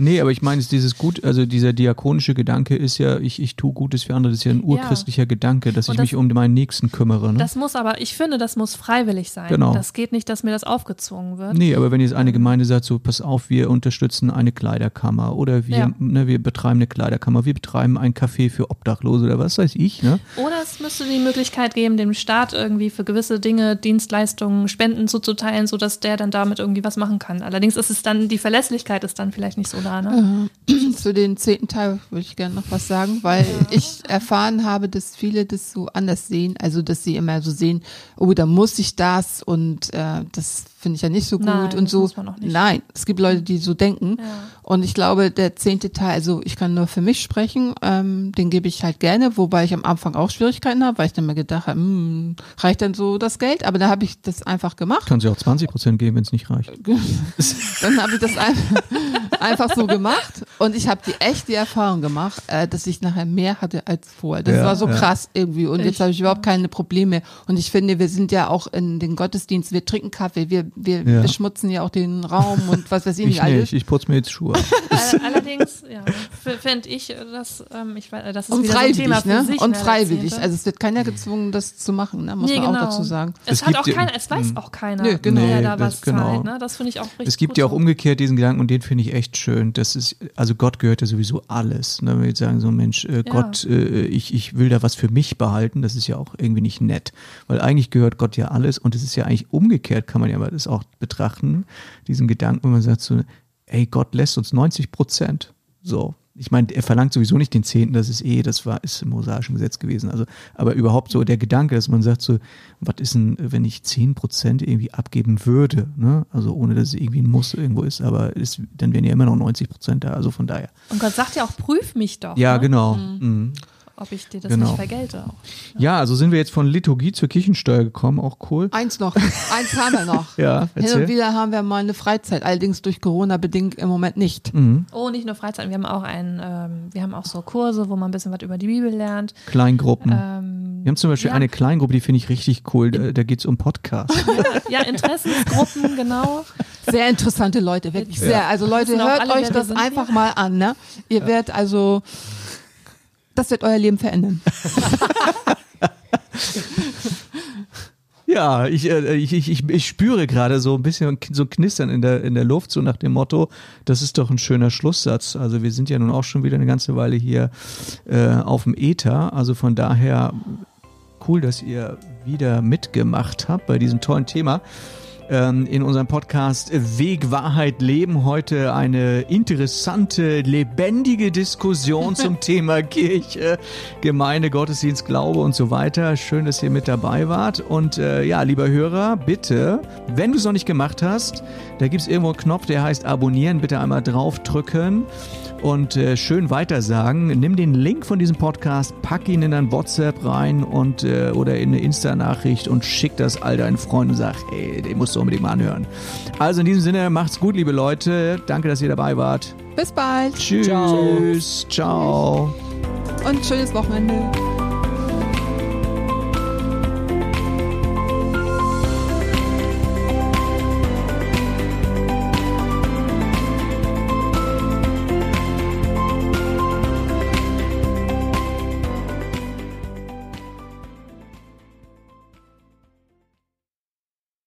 Nee, aber ich meine, es ist dieses Gut, also dieser diakonische Gedanke ist ja, ich, ich tue Gutes für andere, das ist ja ein urchristlicher Gedanke, dass Und ich das- mich um meinen Nächsten kümmere. Ne? Das muss aber, ich finde, das muss freiwillig sein. Genau. Das geht nicht, dass mir das aufgezwungen wird. Nee, aber wenn jetzt eine Gemeinde sagt, so, pass auf, wir unterstützen eine Kleiderkammer oder wir, Ja. ne, wir betreiben eine Kleiderkammer, wir betreiben ein Café für Obdachlose oder was weiß ich, ne? Oder es müsste die Möglichkeit geben, dem Staat irgendwie für gewisse Dinge, Dienstleistungen, Spenden zuzuteilen, sodass der dann damit irgendwie was machen kann. Allerdings ist es dann, die Verlässlichkeit ist dann vielleicht nicht so da. Ne? Zu den zehnten Teil würde ich gerne noch was sagen, weil ich erfahren habe, dass viele das so anders sehen. Also, dass sie immer so sehen, oh, da muss ich das und äh, das finde ich ja nicht so gut Nein, und so. Nein, es gibt Leute, die so denken. Ja. Und ich glaube, der zehnte Teil, also ich kann nur für mich sprechen, ähm, den gebe ich halt gerne, wobei ich am Anfang auch Schwierigkeiten habe, weil ich dann mir gedacht habe, hm, reicht dann so das Geld? Aber da habe ich das einfach gemacht. Kann sie auch 20 Prozent geben, wenn es nicht reicht. Dann habe ich das einfach, einfach so gemacht und ich habe die echt die Erfahrung gemacht, äh, dass ich nachher mehr hatte als vorher. Das Ja, war so ja. krass irgendwie und jetzt Ich- habe ich überhaupt keine Probleme und ich finde, wir sind ja auch in den Gottesdienst, wir trinken Kaffee, wir, wir Ja. beschmutzen ja auch den Raum und was weiß ich Ich nicht alles. nicht, ich putze mir jetzt Schuhe. All- Allerdings, ja, fände ich, dass ähm, ich weiß, das ist Und wieder so ein Thema ne? sich. Und freiwillig. Also es wird keiner gezwungen, das zu machen, ne? muss Nee, man genau. auch dazu sagen. Es, Es hat auch keiner, es weiß auch keiner, Nö, genau. wer Nee, da das- was genau. zahlt. Ne? Das finde ich auch richtig Es gibt gut ja auch umgekehrt diesen Gedanken und den finde ich echt schön. Das ist, also Gott gehört ja sowieso alles. Ne? Wenn wir jetzt sagen, so Mensch, äh, Ja. Gott, äh, ich, ich will da was für mich behalten, das ist ja auch irgendwie nicht nett. Weil eigentlich gehört Gott ja alles und es ist ja eigentlich umgekehrt, kann man ja aber das auch betrachten, diesen Gedanken, wenn man sagt so, ey, Gott lässt uns 90 Prozent. So. Ich meine, er verlangt sowieso nicht den Zehnten, das ist eh, das war, ist im mosaischen Gesetz gewesen. Also, aber überhaupt so der Gedanke, dass man sagt so, was ist denn, wenn ich 10 Prozent irgendwie abgeben würde, ne? Also ohne, dass es irgendwie ein Muss irgendwo ist, aber ist, dann wären ja immer noch 90 Prozent da, also von daher. Und Gott sagt ja auch, prüf mich doch, Ja, ne? genau. Mhm. Ob ich dir das Genau. nicht vergelte. Auch. Ja, also sind wir jetzt von Liturgie zur Kirchensteuer gekommen, auch cool. Eins noch, eins haben wir noch. Ja, Hin erzähl. und wieder haben wir mal eine Freizeit, allerdings durch Corona bedingt im Moment nicht. Mhm. Oh, nicht nur Freizeit, wir haben auch ein, ähm, wir haben auch so Kurse, wo man ein bisschen was über die Bibel lernt. Kleingruppen. Ähm, wir haben zum Beispiel ja. eine Kleingruppe, die finde ich richtig cool. Da, da geht es um Podcasts. ja, Interessensgruppen, genau. Sehr interessante Leute, wirklich sehr. Also Leute, hört euch das einfach hier? mal an. Ne? Ihr werdet also, das wird euer Leben verändern. Ja, ich, äh, ich, ich, ich, spüre gerade so ein bisschen so Knistern in der, in der Luft, so nach dem Motto, das ist doch ein schöner Schlusssatz. Also wir sind ja nun auch schon wieder eine ganze Weile hier äh, auf dem Äther. Also von daher cool, dass ihr wieder mitgemacht habt bei diesem tollen Thema. Ähm, in unserem Podcast Weg, Wahrheit, Leben heute eine interessante, lebendige Diskussion zum Thema Kirche, Gemeinde, Gottesdienst, Glaube und so weiter. Schön, dass ihr mit dabei wart. Und äh, ja, lieber Hörer, bitte, wenn du es noch nicht gemacht hast, da gibt es irgendwo einen Knopf, der heißt Abonnieren. Bitte einmal draufdrücken und äh, schön weitersagen. Nimm den Link von diesem Podcast, pack ihn in dein WhatsApp rein und äh, oder in eine Insta-Nachricht und schick das all deinen Freunden und sag, hey, den musst du unbedingt mal anhören. Also in diesem Sinne, macht's gut, liebe Leute. Danke, dass ihr dabei wart. Bis bald Tschüss. Ciao. und schönes Wochenende.